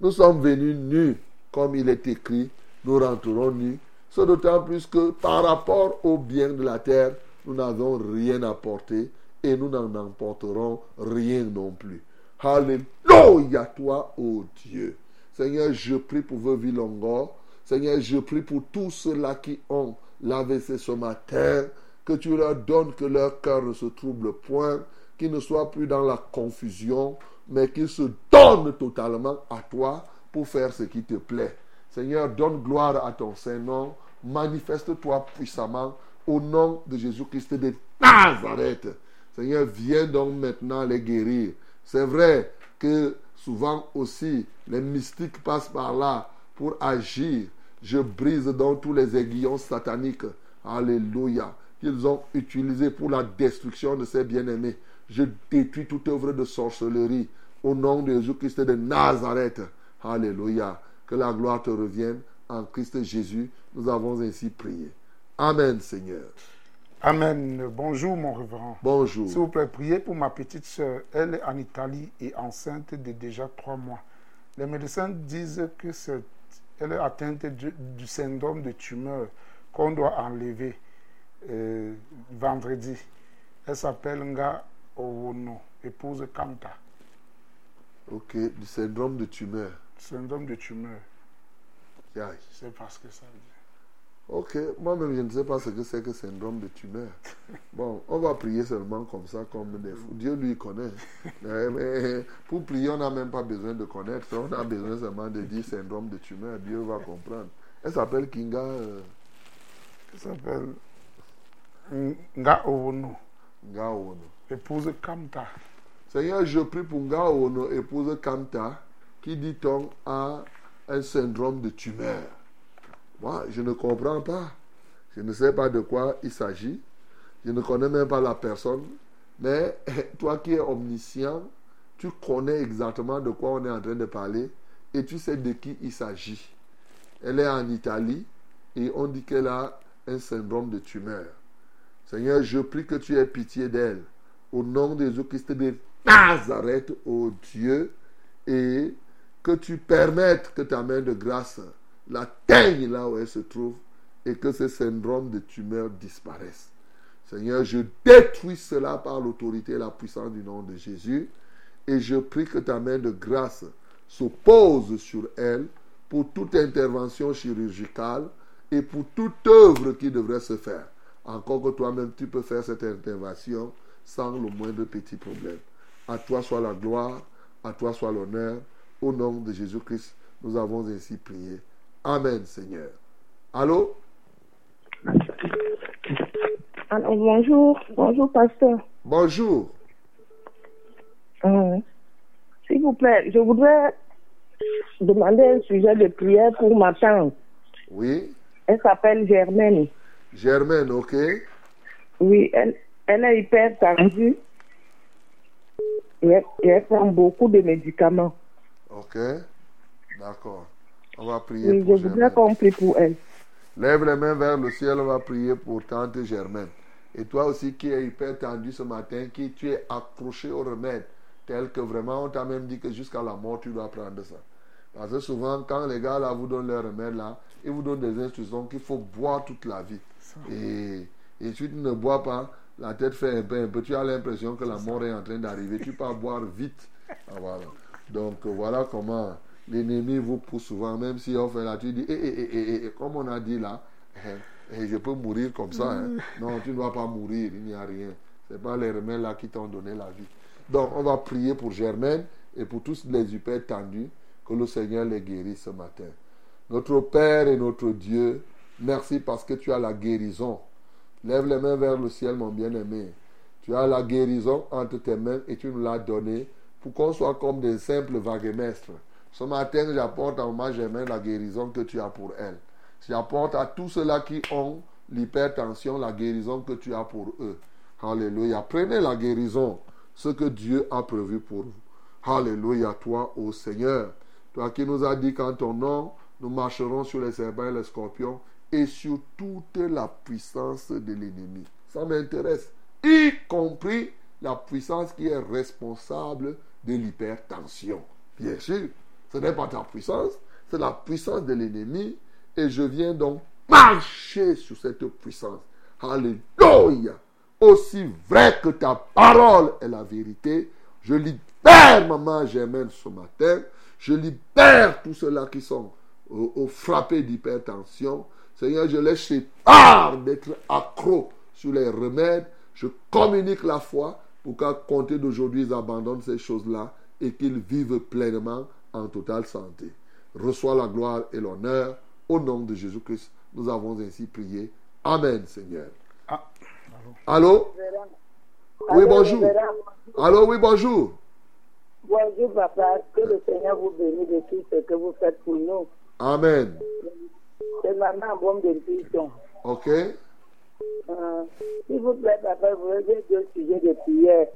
Nous sommes venus nus, comme il est écrit, nous rentrerons nus. C'est d'autant plus que par rapport aux biens de la terre, nous n'avons rien apporté et nous n'en emporterons rien non plus. Alléluia toi, ô Dieu. Seigneur, je prie pour vos Longo. Seigneur, je prie pour tous ceux-là qui ont l'AVC ce matin, que tu leur donnes que leur cœur ne se trouble point, qu'ils ne soient plus dans la confusion, mais qu'ils se donnent totalement à toi pour faire ce qui te plaît. Seigneur, donne gloire à ton Saint-Nom, manifeste-toi puissamment au nom de Jésus-Christ de Nazareth. Seigneur, viens donc maintenant les guérir. C'est vrai que souvent aussi les mystiques passent par là pour agir. Je brise donc tous les aiguillons sataniques. Alléluia. Qu'ils ont utilisés pour la destruction de ces bien-aimés. Je détruis toute œuvre de sorcellerie au nom de Jésus-Christ de Nazareth. Alléluia. Que la gloire te revienne en Christ Jésus. Nous avons ainsi prié. Amen, Seigneur. Amen. Bonjour, mon révérend. Bonjour. S'il vous plaît, priez pour ma petite soeur. Elle est en Italie et enceinte de déjà trois mois. Les médecins disent que elle est atteinte du, du syndrome de tumeur qu'on doit enlever euh, vendredi. Elle s'appelle Nga Owono, épouse Kamta. Ok, du syndrome de tumeur. Syndrome de tumeur. C'est parce que ça veut dire. Ok, moi-même je ne sais pas ce que c'est que syndrome de tumeur. Bon, on va prier seulement comme ça, comme des fous. Dieu lui connaît. Mais pour prier, on n'a même pas besoin de connaître. On a besoin seulement de dire syndrome de tumeur. Dieu va comprendre. Elle s'appelle Kinga. euh, Elle s'appelle Nga Owono, Nga Ono. épouse Kamta. Seigneur, je prie pour Nga Ono, épouse Kanta, qui dit-on a un syndrome de tumeur. Moi, je ne comprends pas. Je ne sais pas de quoi il s'agit. Je ne connais même pas la personne. Mais toi qui es omniscient, tu connais exactement de quoi on est en train de parler et tu sais de qui il s'agit. Elle est en Italie et on dit qu'elle a un syndrome de tumeur. Seigneur, je prie que tu aies pitié d'elle. Au nom de Jésus-Christ de Nazareth, ô Dieu, et que tu permettes que ta main de grâce l'atteigne là où elle se trouve et que ce syndrome de tumeur disparaisse. Seigneur, je détruis cela par l'autorité et la puissance du nom de Jésus et je prie que ta main de grâce se pose sur elle pour toute intervention chirurgicale et pour toute œuvre qui devrait se faire. Encore que toi-même, tu peux faire cette intervention sans le moindre petit problème. À toi soit la gloire, à toi soit l'honneur. Au nom de Jésus-Christ, nous avons ainsi prié. Amen, Seigneur. Allô? Alors, bonjour, bonjour, pasteur. Bonjour. Euh, S'il vous plaît, je voudrais demander un sujet de prière pour ma tante. Oui. Elle s'appelle Germaine. Germaine, ok. Oui, elle, elle est hyper tendue et elle, et elle prend beaucoup de médicaments. Ok. D'accord. On va prier Oui, je pour voudrais Germaine. qu'on prie pour elle. Lève les mains vers le ciel, on va prier pour tante Germaine. Et toi aussi qui es hyper tendu ce matin, qui tu es accroché au remède, tel que vraiment on t'a même dit que jusqu'à la mort tu dois prendre ça. Parce que souvent, quand les gars là vous donnent leur remède là, ils vous donnent des instructions qu'il faut boire toute la vie. Et, et si tu ne bois pas, la tête fait un peu, un peu, tu as l'impression que la mort est en train d'arriver. Tu peux boire vite. Ah, voilà. Donc voilà comment l'ennemi vous pousse souvent, même si on fait là, tu dis, eh, eh, eh, eh, comme on a dit là, je peux mourir comme ça. hein. Non, tu ne vas pas mourir, il n'y a rien. Ce n'est pas les remèdes là qui t'ont donné la vie. Donc on va prier pour Germaine et pour tous les hyper tendus, que le Seigneur les guérisse ce matin. Notre Père et notre Dieu, merci parce que tu as la guérison. Lève les mains vers le ciel, mon bien-aimé. Tu as la guérison entre tes mains et tu nous l'as donnée pour qu'on soit comme des simples vaguemestres. Ce matin, j'apporte à ma Germaine la guérison que tu as pour elle. J'apporte à tous ceux-là qui ont l'hypertension la guérison que tu as pour eux. Alléluia. Prenez la guérison, ce que Dieu a prévu pour vous. Alléluia, toi, ô Seigneur. Toi qui nous as dit qu'en ton nom, nous marcherons sur les serpents et les scorpions et sur toute la puissance de l'ennemi. Ça m'intéresse. Y compris la puissance qui est responsable de l'hypertension. Bien sûr, ce n'est pas ta puissance, c'est la puissance de l'ennemi. Et je viens donc marcher sur cette puissance. Alléluia. Aussi vrai que ta parole est la vérité, je libère maman Germaine ce matin. Je libère tous ceux-là qui sont au frappés d'hypertension. Seigneur, je les sépare d'être accros sur les remèdes. Je communique la foi pour qu'à compter d'aujourd'hui, ils abandonnent ces choses-là et qu'ils vivent pleinement en totale santé. Reçois la gloire et l'honneur. Au nom de Jésus-Christ, nous avons ainsi prié. Amen, Seigneur. Allô? Oui, bonjour. Allô, oui, bonjour. Bonjour, papa. Que le Seigneur vous bénisse de tout ce que vous faites pour nous. Amen. C'est maman bombe d'intuition. OK? Euh, S'il vous plaît, papa, vous avez deux sujets de prière.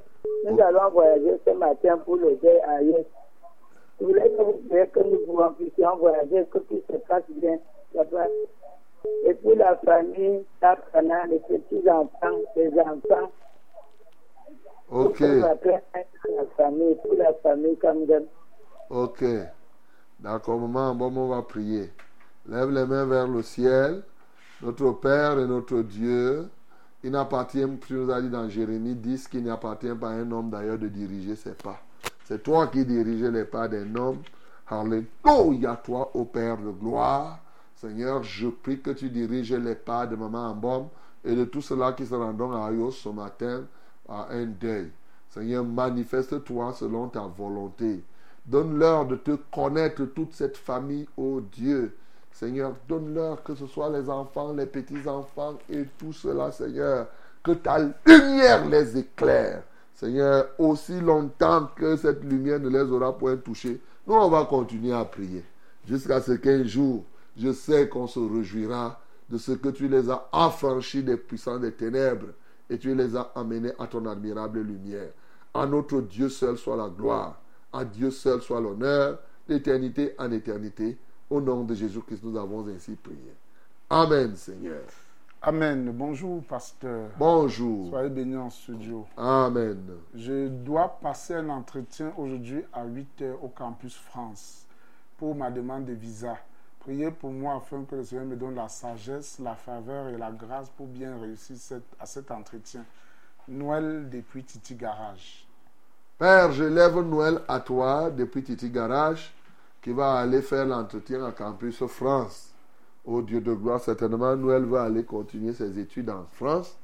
Nous allons voyager ce matin pour le deuil ailleurs. Je voulais que vous priez que nous pouvons puissions voyager, que tout se passe bien. Et pour la famille, la Kana, les petits-enfants, les enfants, OK. pour la famille, pour la famille comme ça. Ok. D'accord, maman, bon, on va prier. Lève les mains vers le ciel. Notre Père et notre Dieu, il n'appartient, tu nous as dit dans Jérémie 10, qu'il n'appartient pas à un homme d'ailleurs de diriger ses pas. C'est toi qui diriges les pas d'un homme. Alléluia, toi, ô Père de gloire. Seigneur, je prie que tu diriges les pas de maman Ambom et de tous ceux-là qui se rendront à Ayos ce matin à un deuil. Seigneur, manifeste-toi selon ta volonté. Donne-leur de te connaître toute cette famille, ô Dieu. Seigneur, donne-leur que ce soit les enfants, les petits-enfants et tout cela, Seigneur. Que ta lumière les éclaire. Seigneur, aussi longtemps que cette lumière ne les aura point touchés, nous, on va continuer à prier. Jusqu'à ce qu'un jour, je sais qu'on se réjouira de ce que tu les as affranchis des puissants des ténèbres et tu les as amenés à ton admirable lumière. À notre Dieu seul soit la gloire, à Dieu seul soit l'honneur, d'éternité en éternité. Au nom de Jésus-Christ, nous avons ainsi prié. Amen, Seigneur. Amen. Bonjour, pasteur. Bonjour. Soyez bénis en studio. Amen. Je dois passer un entretien aujourd'hui à 8 heures au campus France pour ma demande de visa. Priez pour moi afin que le Seigneur me donne la sagesse, la faveur et la grâce pour bien réussir cette- à cet entretien. Noël depuis Titi Garage. Père, je lève Noël à toi depuis Titi Garage qui va aller faire l'entretien à Campus France. Ô Dieu de gloire, certainement Noël va aller continuer ses études en France.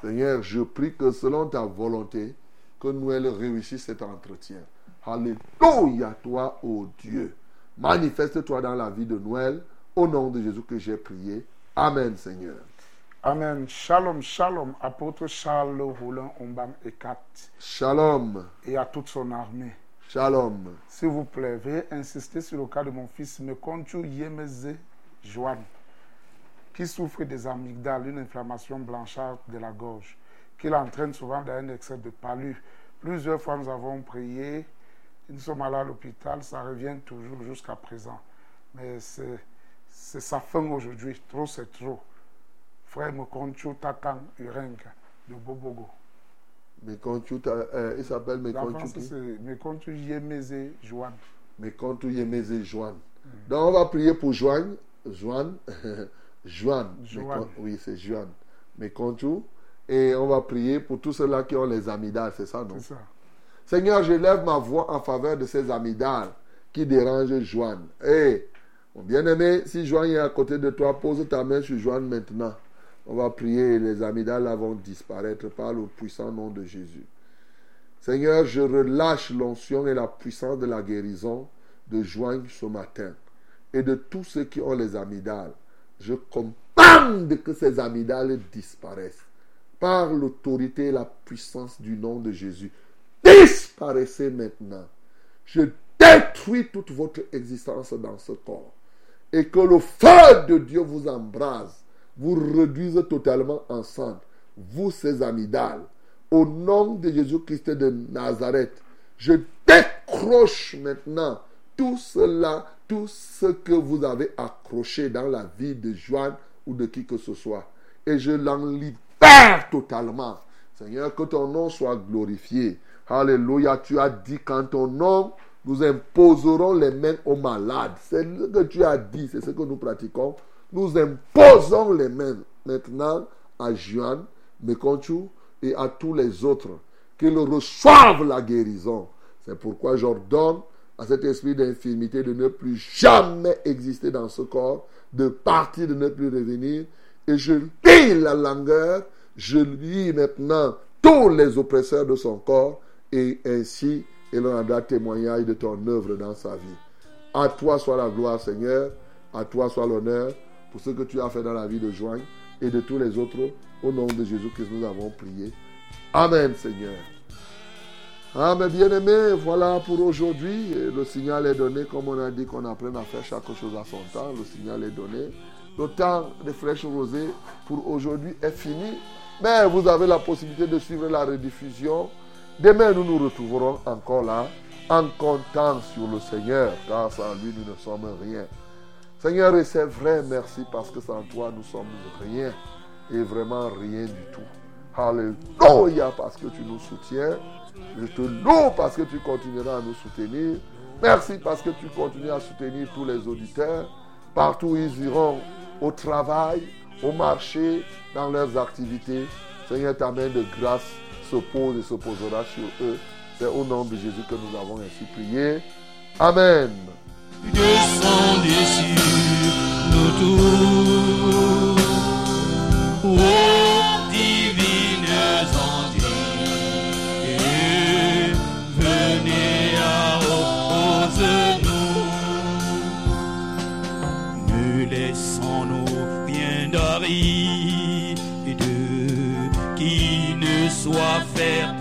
Seigneur, je prie que selon ta volonté, que Noël réussisse cet entretien. Alléluia toi, ô Dieu. Manifeste-toi dans la vie de Noël. Au nom de Jésus que j'ai prié. Amen, Seigneur. Amen. Shalom, shalom, apôtre Charles Roulin Ombam Ekat Shalom. et à toute son armée. Shalom. S'il vous plaît, veuillez insister sur le cas de mon fils Mekonchu Yemeze Joan, qui souffre des amygdales, une inflammation blanchâtre de la gorge, qui l'entraîne souvent dans un excès de palud. Plusieurs fois, nous avons prié, nous sommes allés à l'hôpital, ça revient toujours jusqu'à présent. Mais c'est c'est sa fin aujourd'hui, trop c'est trop. Frère Mekonchu Takan Urenga de Bobogo. Mekonchu, euh, il s'appelle Mekonchu. Mekonchu Yemeze Joan. mais quand tu Yemeze Joanne. Donc on va prier pour Joanne. Joanne. Joanne. Joanne. Mais quand- oui, c'est Joanne. Mais quand tu. Et on va prier pour tous ceux-là qui ont les amygdales, c'est ça, non? C'est ça. Seigneur, je lève ma voix en faveur de ces amygdales qui dérangent Joanne. Hé, mon bien-aimé, si Joanne est à côté de toi, pose ta main sur Joanne maintenant. On va prier et les amygdales vont disparaître par le puissant nom de Jésus. Seigneur, je relâche l'onction et la puissance de la guérison de Joanne ce matin et de tous ceux qui ont les amygdales. Je commande que ces amygdales disparaissent par l'autorité et la puissance du nom de Jésus. Disparaissez maintenant. Je détruis toute votre existence dans ce corps. Et que le feu de Dieu vous embrase, vous réduise totalement ensemble, vous ces amygdales. Au nom de Jésus-Christ de Nazareth, je décroche maintenant tout cela, tout ce que vous avez accroché dans la vie de Joanne ou de qui que ce soit. Et je l'en libère totalement. Seigneur, que ton nom soit glorifié. Alléluia. Tu as dit qu'en ton nom, nous imposerons les mains aux malades. C'est ce que tu as dit, c'est ce que nous pratiquons. Nous imposons les mains maintenant à Juan, Mekonchu et à tous les autres qu'ils reçoivent la guérison. C'est pourquoi j'ordonne à cet esprit d'infirmité de ne plus jamais exister dans ce corps, de partir, de ne plus revenir. Et je lis la langueur, je lis maintenant tous les oppresseurs de son corps, et ainsi il rendra témoignage de ton œuvre dans sa vie. À toi soit la gloire, Seigneur, à toi soit l'honneur pour ce que tu as fait dans la vie de Joanne et de tous les autres. Au nom de Jésus-Christ, nous avons prié. Amen, Seigneur. Ah, mes bien-aimés, voilà pour aujourd'hui. Le signal est donné, comme on a dit qu'on apprenne à faire chaque chose à son temps. Le signal est donné. Le temps des fraîches rosées pour aujourd'hui est fini. Mais vous avez la possibilité de suivre la rediffusion. Demain, nous nous retrouverons encore là, en comptant sur le Seigneur, car sans lui, nous ne sommes rien. Seigneur, et c'est vrai, merci, parce que sans toi, nous sommes rien, et vraiment rien du tout. Alléluia, parce que tu nous soutiens. Je te loue parce que tu continueras à nous soutenir. Merci parce que tu continues à soutenir tous les auditeurs. Partout où ils iront, au travail, au marché, dans leurs activités. Seigneur, ta main de grâce se pose et se posera sur eux. C'est au nom de Jésus que nous avons ainsi prié. Amen. nous. Ô soit fertile